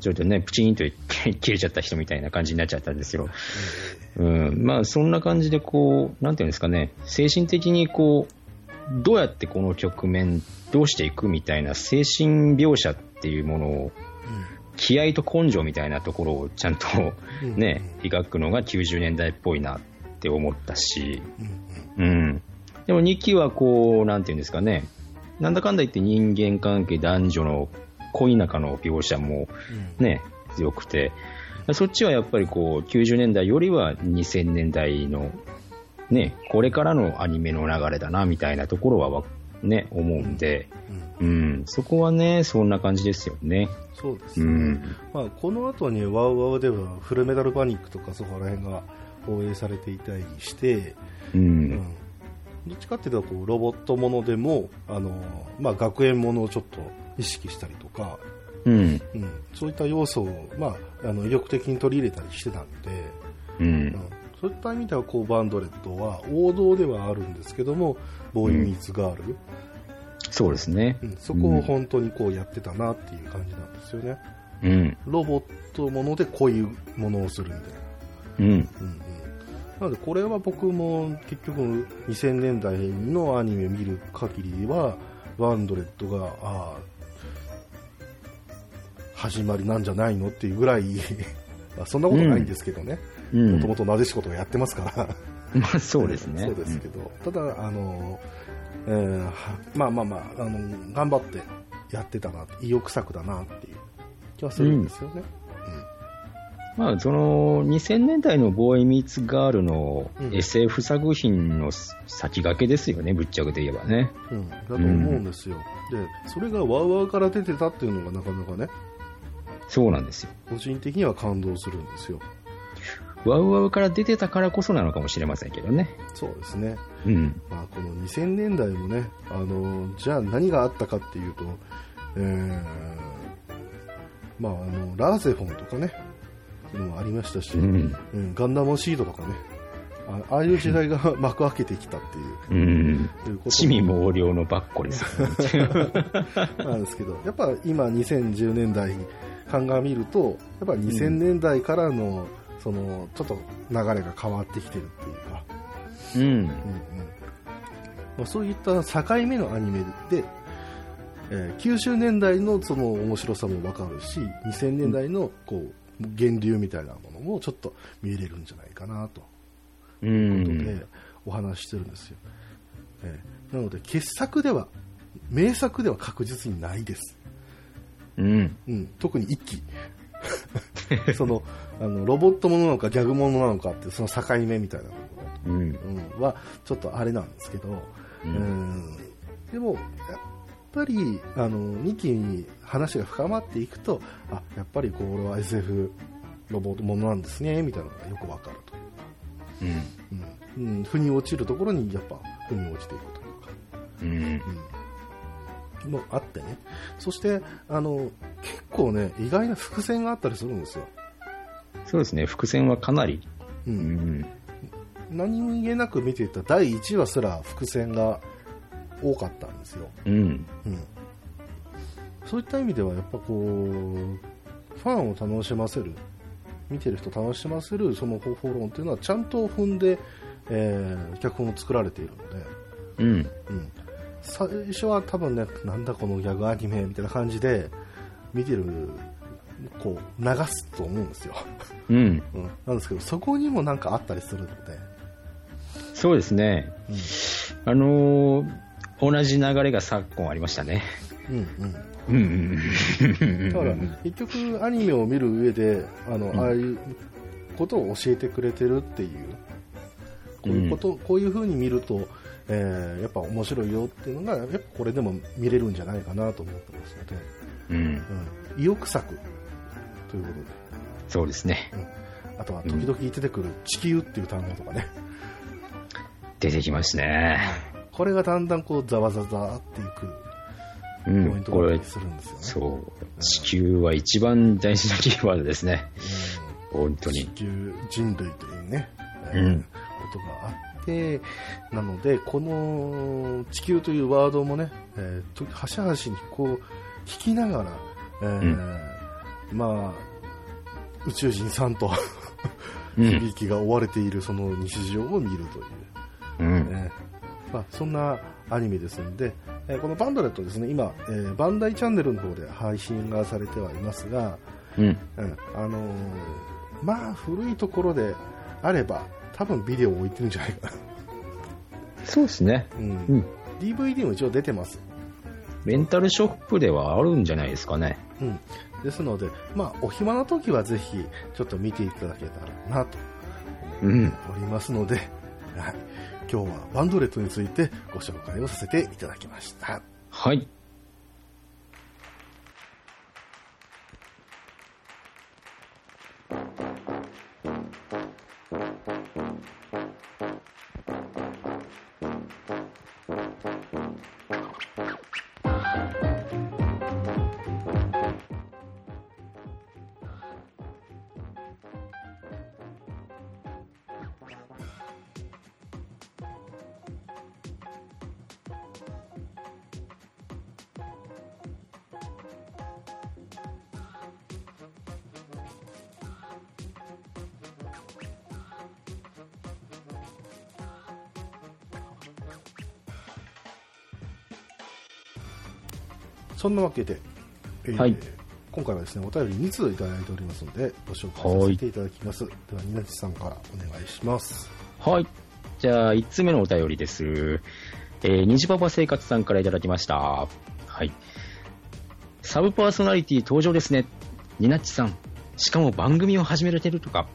Speaker 2: ちょっとね、プチンと切れちゃった人みたいな感じになっちゃったんですよ。うん、まあそんな感じでこう、なんていうんですかね、精神的にこう、どうやってこの局面、どうしていくみたいな精神描写っていうものを、気合と根性みたいなところをちゃんと
Speaker 1: うん。
Speaker 2: ね、描くのが90年代っぽいなって思ったし、
Speaker 1: うん。
Speaker 2: でも2期はこう、なんていうんですかね、なんだかんだ言って人間関係、男女の恋仲の描写も
Speaker 1: うん。
Speaker 2: ね、強くて、そっちはやっぱりこう、90年代よりは2000年代の、ね、これからのアニメの流れだな、みたいなところはわ、ね、思うんで、
Speaker 1: うん。
Speaker 2: うん、そこはね、そんな感じですよね。
Speaker 1: そうですね。
Speaker 2: うん。
Speaker 1: まあ、この後にワウワウではフルメタルパニックとかそこら辺が放映されていたりして、
Speaker 2: う。
Speaker 1: うんん、どっちかっていうとこうロボットものでもあの、まあ、学園ものをちょっと意識したりとか、
Speaker 2: うん。
Speaker 1: うん、そういった要素を、まあ、あの意欲的に取り入れたりしてたんで、
Speaker 2: う
Speaker 1: うん
Speaker 2: ん。
Speaker 1: そういった意味ではこうバンドレットは王道ではあるんですけどもボーイ・ミーツ・ガール、
Speaker 2: そうですね
Speaker 1: う。んそこを本当にこうやってたなっていう感じなんですよね
Speaker 2: うん。
Speaker 1: ロボットものでこういうものをするみたいな
Speaker 2: うん。
Speaker 1: うんうんなのでこれは僕も結局2000年代のアニメを見る限りはワンドレットがああ始まりなんじゃないのっていうぐらい まあそんなことないんですけどね
Speaker 2: うん。
Speaker 1: もともとなでしことがやってますから。
Speaker 2: まあそうですね。
Speaker 1: そうですけど、ただあの、えーはまあまあまああの頑張ってやってたな意欲作だなっていう気はするんですよね、
Speaker 2: まあ、その2000年代のボーイ・ミーツ・ガールの
Speaker 1: うん。
Speaker 2: SF 作品の先駆けですよね、ぶっちゃけて言えばね。
Speaker 1: うん。だと思うんですよ、でそれがワウワウから出てたっていうのがなかなかね。
Speaker 2: そうなんですよ。
Speaker 1: 個人的には感動するんですよ
Speaker 2: ワウワウから出てたからこそなのかもしれませんけどね。
Speaker 1: そうですね、
Speaker 2: うん。
Speaker 1: まあ、この2000年代もねあのじゃあ何があったかっていうと、えーまあ、あのラーゼフォンとかねもありましたし、
Speaker 2: うん。
Speaker 1: うん、ガンダムシードとかねあああいう時代が 幕開けてきたっていう
Speaker 2: うん。
Speaker 1: いうこと
Speaker 2: 地味猛量のバッコですよね。
Speaker 1: なんですけどやっぱ今2010年代鑑みるとやっぱ2000年代からの、そのちょっと流れが変わってきてるっていう。か、
Speaker 2: うん。
Speaker 1: うんうん。まあ、そういった境目のアニメで、えー90年代のその面白さもわかるし2000年代のこう源流みたいなものもちょっと見れるんじゃないかなと。
Speaker 2: う
Speaker 1: いうこと
Speaker 2: ん。
Speaker 1: でお話ししてるんですよ、えーなので傑作では名作では確実にないです、
Speaker 2: うん。
Speaker 1: うん、特に一期 そのあのロボットものなのかギャグものなのかっていうその境目みたいなところ
Speaker 2: うん。
Speaker 1: うん、はちょっとあれなんですけど、
Speaker 2: う
Speaker 1: うん。ん、でもやっぱりあの2期に話が深まっていくとあやっぱりこれは SF ロボットものなんですねみたいなのがよくわかるというか、
Speaker 2: うん。
Speaker 1: うん。うん、腑に落ちるところにやっぱ腑に落ちていくというか、
Speaker 2: うん。
Speaker 1: うん、もあってね。そしてあの結構ね意外な伏線があったりするんですよ、
Speaker 2: そうですね、伏線はかなり。
Speaker 1: う、
Speaker 2: うん。ん。
Speaker 1: 何気なく見ていた第1話すら伏線が多かったんですよ。
Speaker 2: うん。
Speaker 1: うん、そういった意味ではやっぱこうファンを楽しませる。見てる人を楽しませるその方法論っていうのはちゃんと踏んで、えー脚本を作られているので、
Speaker 2: うん。
Speaker 1: うん、最初は多分ねなんだこのギャグアニメみたいな感じで見てるこう流すと思うんですよ、
Speaker 2: うん。
Speaker 1: うん、なんですけどそこにもなんかあったりするので、
Speaker 2: そうですね。
Speaker 1: うん
Speaker 2: あのー同じ流れが昨今ありましたね。
Speaker 1: うんうん
Speaker 2: うんうん。
Speaker 1: だから結局アニメを見る上であの、
Speaker 2: ん
Speaker 1: ああいうことを教えてくれてるっていうこういうこと、こういう風に見ると、えーやっぱ面白いよっていうのがやっぱこれでも見れるんじゃないかなと思ってますので、
Speaker 2: うん。
Speaker 1: うん、意欲作ということで、
Speaker 2: そうですね。
Speaker 1: あとは時々出てくる地球っていう単語とかね、
Speaker 2: 出てきますね。
Speaker 1: これがだんだんこうざわざわっていく
Speaker 2: うん。
Speaker 1: ポイント
Speaker 2: これ
Speaker 1: だったり、するんですよね。
Speaker 2: そう。地球は一番大事なキーワードですね。本当に。
Speaker 1: 地球人類というね、えー
Speaker 2: うん
Speaker 1: ことがあってなのでこの地球というワードもね、えーと端々にこう引きながら、えーまあ宇宙人さんと
Speaker 2: うん。
Speaker 1: 響きが追われているその日常を見るという、
Speaker 2: うん。
Speaker 1: ねまあ、そんなアニメですので、えーこのバンドレットですね今、えーバンダイチャンネルの方で配信がされてはいますが、
Speaker 2: うん。
Speaker 1: うんあのーまあ古いところであれば多分ビデオ置いてるんじゃないかな、
Speaker 2: そうですね。
Speaker 1: うん
Speaker 2: うん
Speaker 1: DVD も一応出てます、
Speaker 2: レンタルショップではあるんじゃないですかね。
Speaker 1: うん、ですので、まあ、お暇な時はぜひちょっと見ていただけたらなと
Speaker 2: うん。
Speaker 1: おりますので、はい、今日はバンドレットについてご紹介をさせていただきました
Speaker 2: はい。
Speaker 1: そんなわけで、えー
Speaker 2: はい
Speaker 1: 今回はですね、お便り2通いただいておりますので、ご紹介させていただきます。では、ニナチさんからお願いします。
Speaker 2: はい。じゃあ、1つ目のお便りです。えー、虹パパ生活さんからいただきました。はい。サブパーソナリティ登場ですね。ニナッチさん。しかも番組を始められてるとか。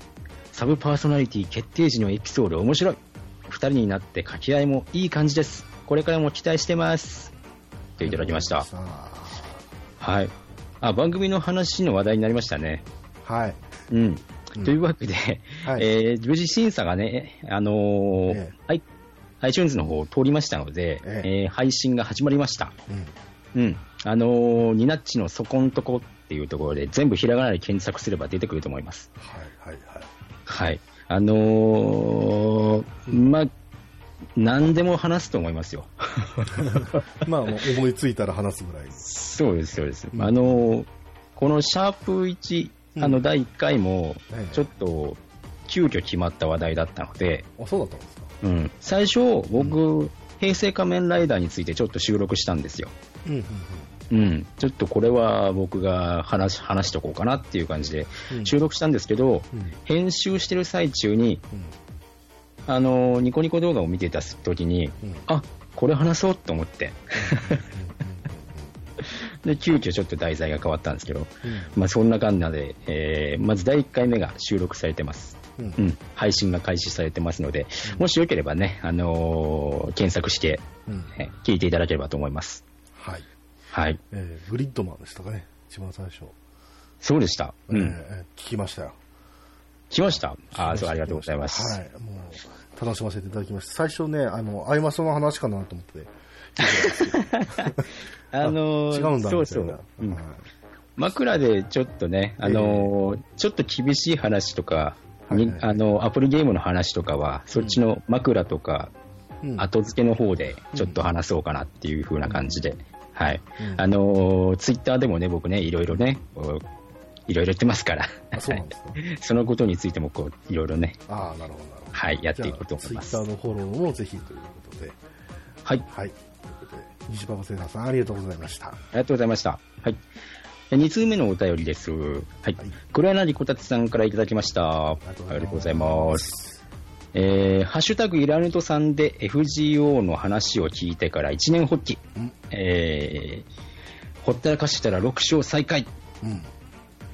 Speaker 2: サブパーソナリティ決定時のエピソード面白い。二人になって掛け合いもいい感じです。これからも期待してます。といただきました。
Speaker 1: さ
Speaker 2: はい。あ、番組の話の話題になりましたね。
Speaker 1: あはい。
Speaker 2: うん。
Speaker 1: うん
Speaker 2: というわけで、
Speaker 1: はい
Speaker 2: えー無事審査がね、あのー
Speaker 1: ええ
Speaker 2: はい iTunes の方を通りましたので、
Speaker 1: え
Speaker 2: えー配信が始まりました。
Speaker 1: うん。
Speaker 2: うん。あのーニナッチのそこんとこっていうところで全部ひらがなで検索すれば出てくると思います。
Speaker 1: はい、はい、はい。
Speaker 2: はい。あのーまあ、何でも話すと思いますよ。
Speaker 1: まあ、思いついたら話すぐらい。
Speaker 2: そうです、そうです。
Speaker 1: うん
Speaker 2: あのーこのシャープ1、あの、
Speaker 1: うん
Speaker 2: 第1回も
Speaker 1: ええ、
Speaker 2: ちょっと、急遽決まった話題だったので、
Speaker 1: あ、そうだったんですか。
Speaker 2: うん、最初、僕、平成仮面ライダーについてちょっと収録したんですよ。
Speaker 1: うん、うん、
Speaker 2: うん、ちょっとこれは僕が話話しとこうかなっていう感じで
Speaker 1: うん。
Speaker 2: 収録したんですけど、
Speaker 1: うん、
Speaker 2: 編集してる最中に、
Speaker 1: うん、
Speaker 2: あのニコニコ動画を見てた時に、
Speaker 1: うん、うん、
Speaker 2: あこれ話そうと思って、で急遽ちょっと題材が変わったんですけど、
Speaker 1: うん、
Speaker 2: まあ、そんな感じで、えーまず第1回目が収録されてます。
Speaker 1: うん、うん、
Speaker 2: うん、配信が開始されてますので、もしよければね、あのー検索して、
Speaker 1: うん。
Speaker 2: え聞いていただければと思います。
Speaker 1: はい。
Speaker 2: はい。
Speaker 1: えー、グリッドマンでしたかね。一番最初。
Speaker 2: そうでした。うん。
Speaker 1: えーえー聞きましたよ。
Speaker 2: 来ました。ああ、そう、ありがとうございます。
Speaker 1: はい。もう、楽しませていただきました。最初ね、あの、アイマスの話かなと思って。
Speaker 2: あのー
Speaker 1: 違うんだ、
Speaker 2: そうそう。ん。
Speaker 1: はい。
Speaker 2: 枕でちょっとね、あのーちょっと厳しい話とか、に
Speaker 1: はいはい。
Speaker 2: あのアプリゲームの話とかは、そっちの枕とか、
Speaker 1: うん。
Speaker 2: 後付けの方でちょっと話そうかなっていう風な感じで、はい。
Speaker 1: うん。
Speaker 2: あのーツイッターでもね、僕ね、いろいろね、いろいろ言ってますから、
Speaker 1: あ、そうなんですか？
Speaker 2: そのことについてもこう、いろいろね、
Speaker 1: ああ、なるほど、なるほど。
Speaker 2: はい、やっていこうと思い
Speaker 1: ツイッタ
Speaker 2: ます。
Speaker 1: ーのフォローもぜひということで。
Speaker 2: はい。
Speaker 1: はい。ということで、西馬場聖奈さん、ありがとうございました。
Speaker 2: ありがとうございました。はい。2通目のお便りです。はい。
Speaker 1: はい
Speaker 2: 黒柳こたつさんからいただきました。ありがとうございます。えー、ハッシュタグイラヌトさんで FGO の話を聞いてから一年発起。
Speaker 1: うん
Speaker 2: えー、ほったらかしてたら6勝再開。
Speaker 1: うん。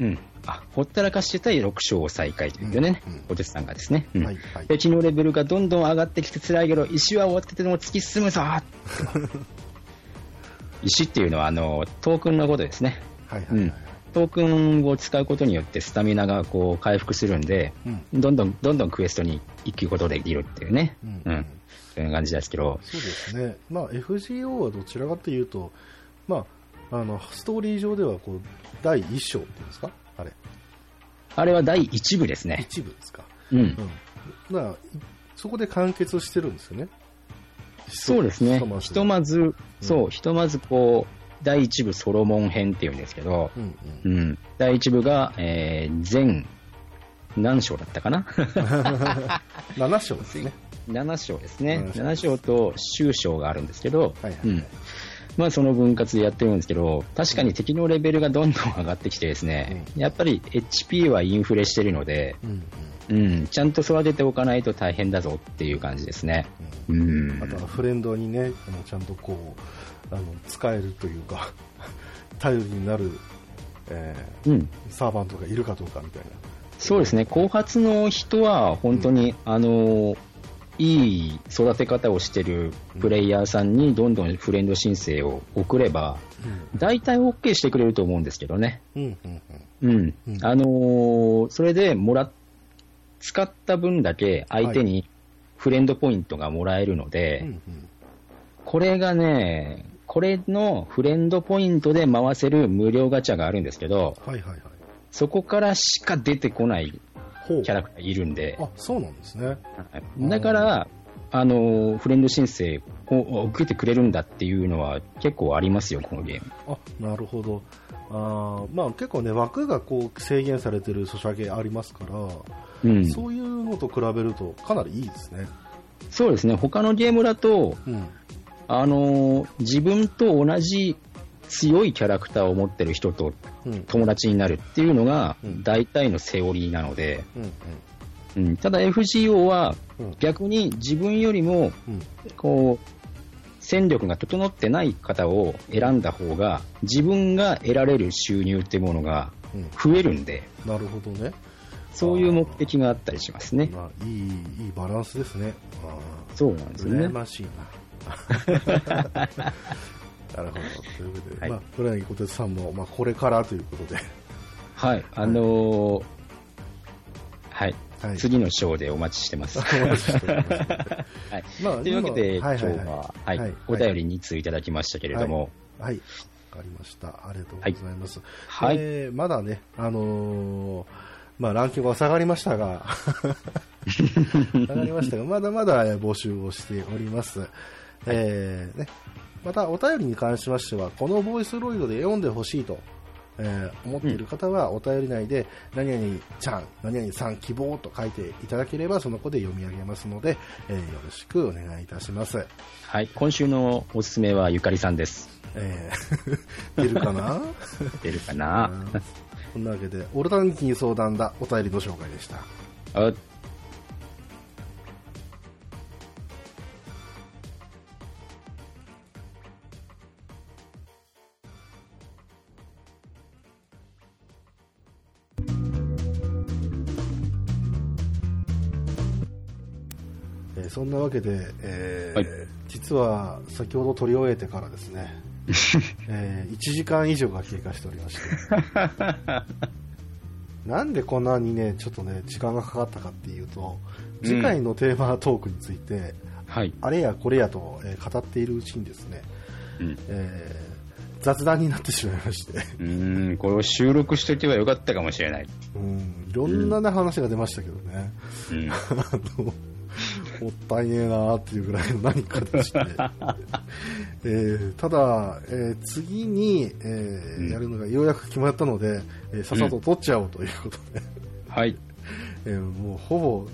Speaker 2: うん。あ、ほったらかしてたら6勝再開というね、
Speaker 1: うんうん
Speaker 2: お手さんがですね。うん
Speaker 1: はい、はい。
Speaker 2: 敵のレベルがどんどん上がってきて辛いけど、石は終わってても突き進むぞ 石っていうのは、あの、トークンのことですね。
Speaker 1: はい、はい。はい
Speaker 2: トークンを使うことによってスタミナがこう回復するんで、
Speaker 1: うん。
Speaker 2: どんどん、どんどんクエストに行くことができるっていうね。
Speaker 1: うん
Speaker 2: うん。そういう感じですけど、
Speaker 1: そうですね。まあ、FGO はどちらかというと、まあ、あの、ストーリー上では、こう、第一章っていうんですか？あれ。
Speaker 2: あれは第1部ですね。
Speaker 1: 一部ですか？
Speaker 2: うん。
Speaker 1: うん。だから、いそこで完結してるんですよね。
Speaker 2: そうですね。ひとま
Speaker 1: ず。
Speaker 2: ず、そう、ひとまずこう、第1部ソロモン編っていうんですけど、
Speaker 1: うん
Speaker 2: う
Speaker 1: うん。
Speaker 2: ん。第1部が、えー、全、何章だったかな？
Speaker 1: 7章ですね。
Speaker 2: 7章ですね。
Speaker 1: 7
Speaker 2: 7章と終章があるんですけど、
Speaker 1: はいはい
Speaker 2: うん。まあその分割でやってるんですけど、確かに敵のレベルがどんどん上がってきてですね、やっぱり HP はインフレしてるので、
Speaker 1: うんうん。
Speaker 2: うん、ちゃんと育てておかないと大変だぞっていう感じですね。うん。
Speaker 1: あとはフレンドにね、あのちゃんとこう、あの使えるというか、頼りになる、え
Speaker 2: うん。
Speaker 1: ーサーバントがいるかどうかみたいな。
Speaker 2: そうですね。後発の人は本当に、あの、いい育て方をしてるプレイヤーさんにどんどんフレンド申請を送れば、大体 OK してくれると思うんですけどね。
Speaker 1: うん
Speaker 2: あのーそれでもらっ、使った分だけ相手にフレンドポイントがもらえるので、
Speaker 1: うんうん
Speaker 2: これがね、これのフレンドポイントで回せる無料ガチャがあるんですけど、
Speaker 1: はいはいはい。
Speaker 2: そこからしか出てこないキャラクターいるんで、
Speaker 1: あ、そうなんですね。
Speaker 2: はいだから、あのーフレンド申請を受けてくれるんだっていうのは結構ありますよ、このゲーム。
Speaker 1: あ、なるほど。あーまあ結構ね、枠がこう制限されてるソシャゲありますから、
Speaker 2: うん。
Speaker 1: そういうのと比べるとかなりいいですね。
Speaker 2: そうですね、他のゲームだと、
Speaker 1: うん。
Speaker 2: あのー自分と同じ強いキャラクターを持ってる人と
Speaker 1: うん。
Speaker 2: 友達になるっていうのが
Speaker 1: うん
Speaker 2: 大体のセオリーなので、
Speaker 1: うん。
Speaker 2: うん、ただ FGO は
Speaker 1: うん。
Speaker 2: 逆に自分よりも
Speaker 1: うん。
Speaker 2: こう戦力が整ってない方を選んだ方が自分が得られる収入っていうものが
Speaker 1: うん。
Speaker 2: 増えるんで
Speaker 1: なるほどね。
Speaker 2: そういう目的があったりしますね。
Speaker 1: まあ、いい、いいバランスですね。あ
Speaker 2: そうなんですね
Speaker 1: 羨。ましいな。なるほど。ということで、
Speaker 2: はい。
Speaker 1: まあ、黒柳小鉄さんも、まあ、これからということで、
Speaker 2: はい、あのーはい、
Speaker 1: はい。
Speaker 2: 次のショーでお待ちしてます。
Speaker 1: お待ちしてます。
Speaker 2: はい、
Speaker 1: まあ
Speaker 2: というわけで、
Speaker 1: 今
Speaker 2: 今日は、
Speaker 1: はい。
Speaker 2: お便り2通いただきましたけれども、
Speaker 1: はい。わかりました。ありがとうございます。
Speaker 2: はい、
Speaker 1: えーまだね、あのーまあ、ランキングは下がりましたが、下がりましたが、まだまだえー募集をしております。えーね、また、お便りに関しましては、このボイスロイドで読んでほしいと、えー思っている方は、お便り内で、何々ちゃん、何々さん希望と書いていただければ、その子で読み上げますので、えーよろしくお願いいたします。
Speaker 2: はい、今週のおすすめはゆかりさんです。
Speaker 1: えー、出るかな？
Speaker 2: 出るかな？
Speaker 1: うんこんなわけで、オルタニティに相談だお便りの紹介でした。そんなわけで、えー
Speaker 2: はい。
Speaker 1: 実は先ほど撮り終えてからですね、えー1時間以上が経過しておりまして、なんでこんなにね、ちょっとね、時間がかかったかっていうと、次回のテーマトークについて、
Speaker 2: はい、
Speaker 1: あれやこれやと、えー語っているうちにですね、
Speaker 2: うん、
Speaker 1: えー雑談になってしまいまして、
Speaker 2: うーん、これを収録しとけばよかったかもしれない。
Speaker 1: うん、いろんなね話が出ましたけどね。
Speaker 2: うん、
Speaker 1: あの、もったいねえなーっていうぐらいの何かでして。えーただ、えー次に、えー
Speaker 2: うん
Speaker 1: やるのがようやく決まったので、えーさっさと撮っちゃおうということで、
Speaker 2: はい。
Speaker 1: えーもうほぼ、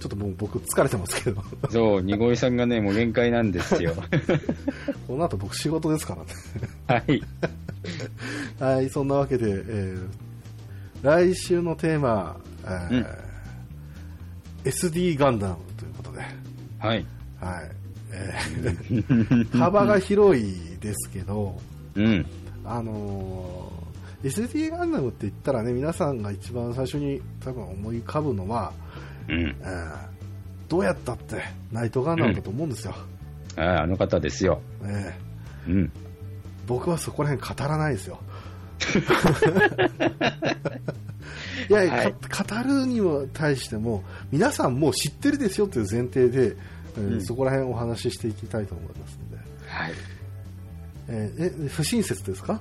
Speaker 1: ちょっともう僕疲れてますけど、
Speaker 2: そう、にごりさんがね、もう限界なんですよ。
Speaker 1: この後僕仕事ですからね。
Speaker 2: はい。
Speaker 1: はい、そんなわけで、えー来週のテーマ、えー
Speaker 2: うん
Speaker 1: SD ガンダム
Speaker 2: はい。
Speaker 1: はい。えー 幅が広いですけど、
Speaker 2: うん。
Speaker 1: あのー SD ガンダムって言ったらね、皆さんが一番最初に多分思い浮かぶのは、
Speaker 2: うん。
Speaker 1: えーどうやったってナイトガンダムだと思うんですよ。
Speaker 2: ああ、あの方ですよ。
Speaker 1: えー
Speaker 2: うん。
Speaker 1: 僕はそこら辺語らないですよ。いや
Speaker 2: はい。
Speaker 1: か語るにも対しても、皆さんもう知ってるですよという前提で、えー
Speaker 2: うん。
Speaker 1: そこら辺お話ししていきたいと思いますので。
Speaker 2: はい。
Speaker 1: えーえ不親切ですか？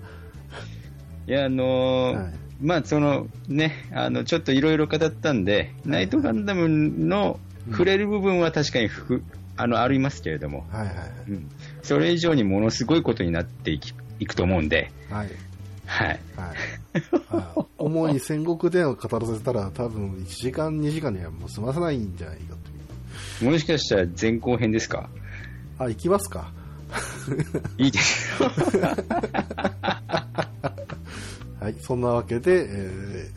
Speaker 2: いや、あのー
Speaker 1: はい。
Speaker 2: まあ、そのね、あの、ちょっといろいろ語ったんで、ナイトガンダムの触れる部分は確かにふ、あの、ありますけれども、
Speaker 1: はいはい。
Speaker 2: うん。それ以上にものすごいことになっていきいくと思うんで、
Speaker 1: はい。
Speaker 2: はい。
Speaker 1: はい。あ主に戦国伝を語らせたら多分1時間2時間にはもう済まさないんじゃないかという。
Speaker 2: もしかしたら前後編ですか？
Speaker 1: あ、行きますか。
Speaker 2: いいですよ。
Speaker 1: はい。そんなわけで、え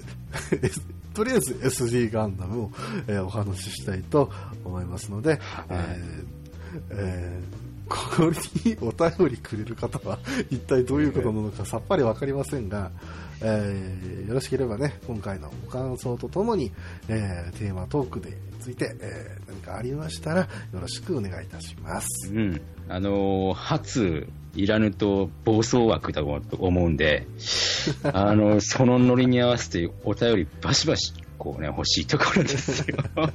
Speaker 1: ーとりあえず SD ガンダムを、えーお話ししたいと思いますので、えーえーここにお便りくれる方は一体どういうことなのかさっぱりわかりませんが、えーよろしければね、今回のご感想とともに、えーテーマトークでついて、えー何かありましたらよろしくお願いいたします。
Speaker 2: うん。あのー初、いらぬと暴走枠だと思うんで、あのそのノリに合わせてお便りバシバシ、こうね、欲しいところですよ。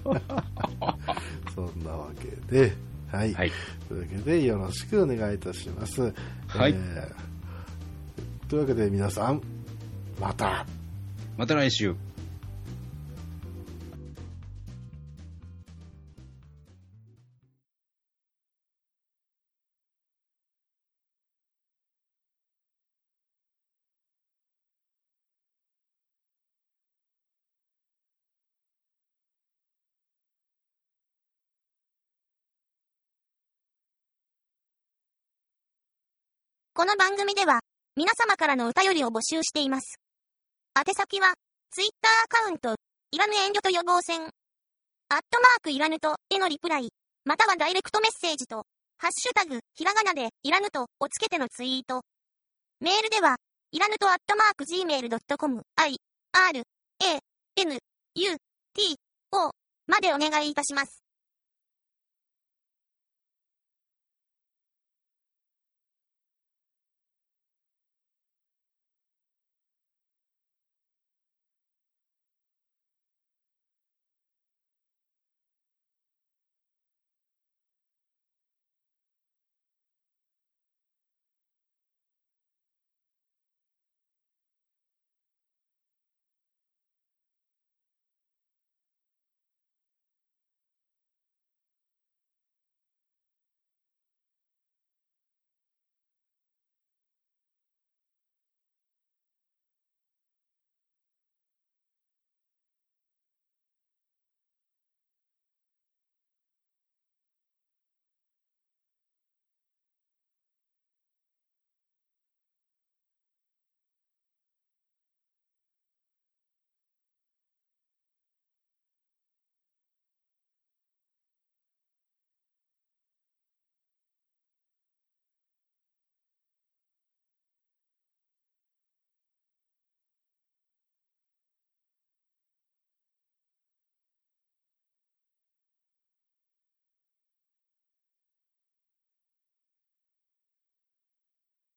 Speaker 1: そんなわけで、はい。
Speaker 2: はい。
Speaker 1: というわけで、よろしくお願いいたします。
Speaker 2: はい
Speaker 1: えーというわけで、皆さん、また。
Speaker 2: また来週。
Speaker 3: この番組では、皆様からのお便りを募集しています。宛先は、ツイッターアカウント、いらぬ遠慮と予防線、アットマークいらぬと、へのリプライ、またはダイレクトメッセージと、ハッシュタグ、ひらがなで、いらぬと、をつけてのツイート。メールでは、いらぬとアットマーク gmail.com、i, r, a, n, u, t, o までお願いいたします。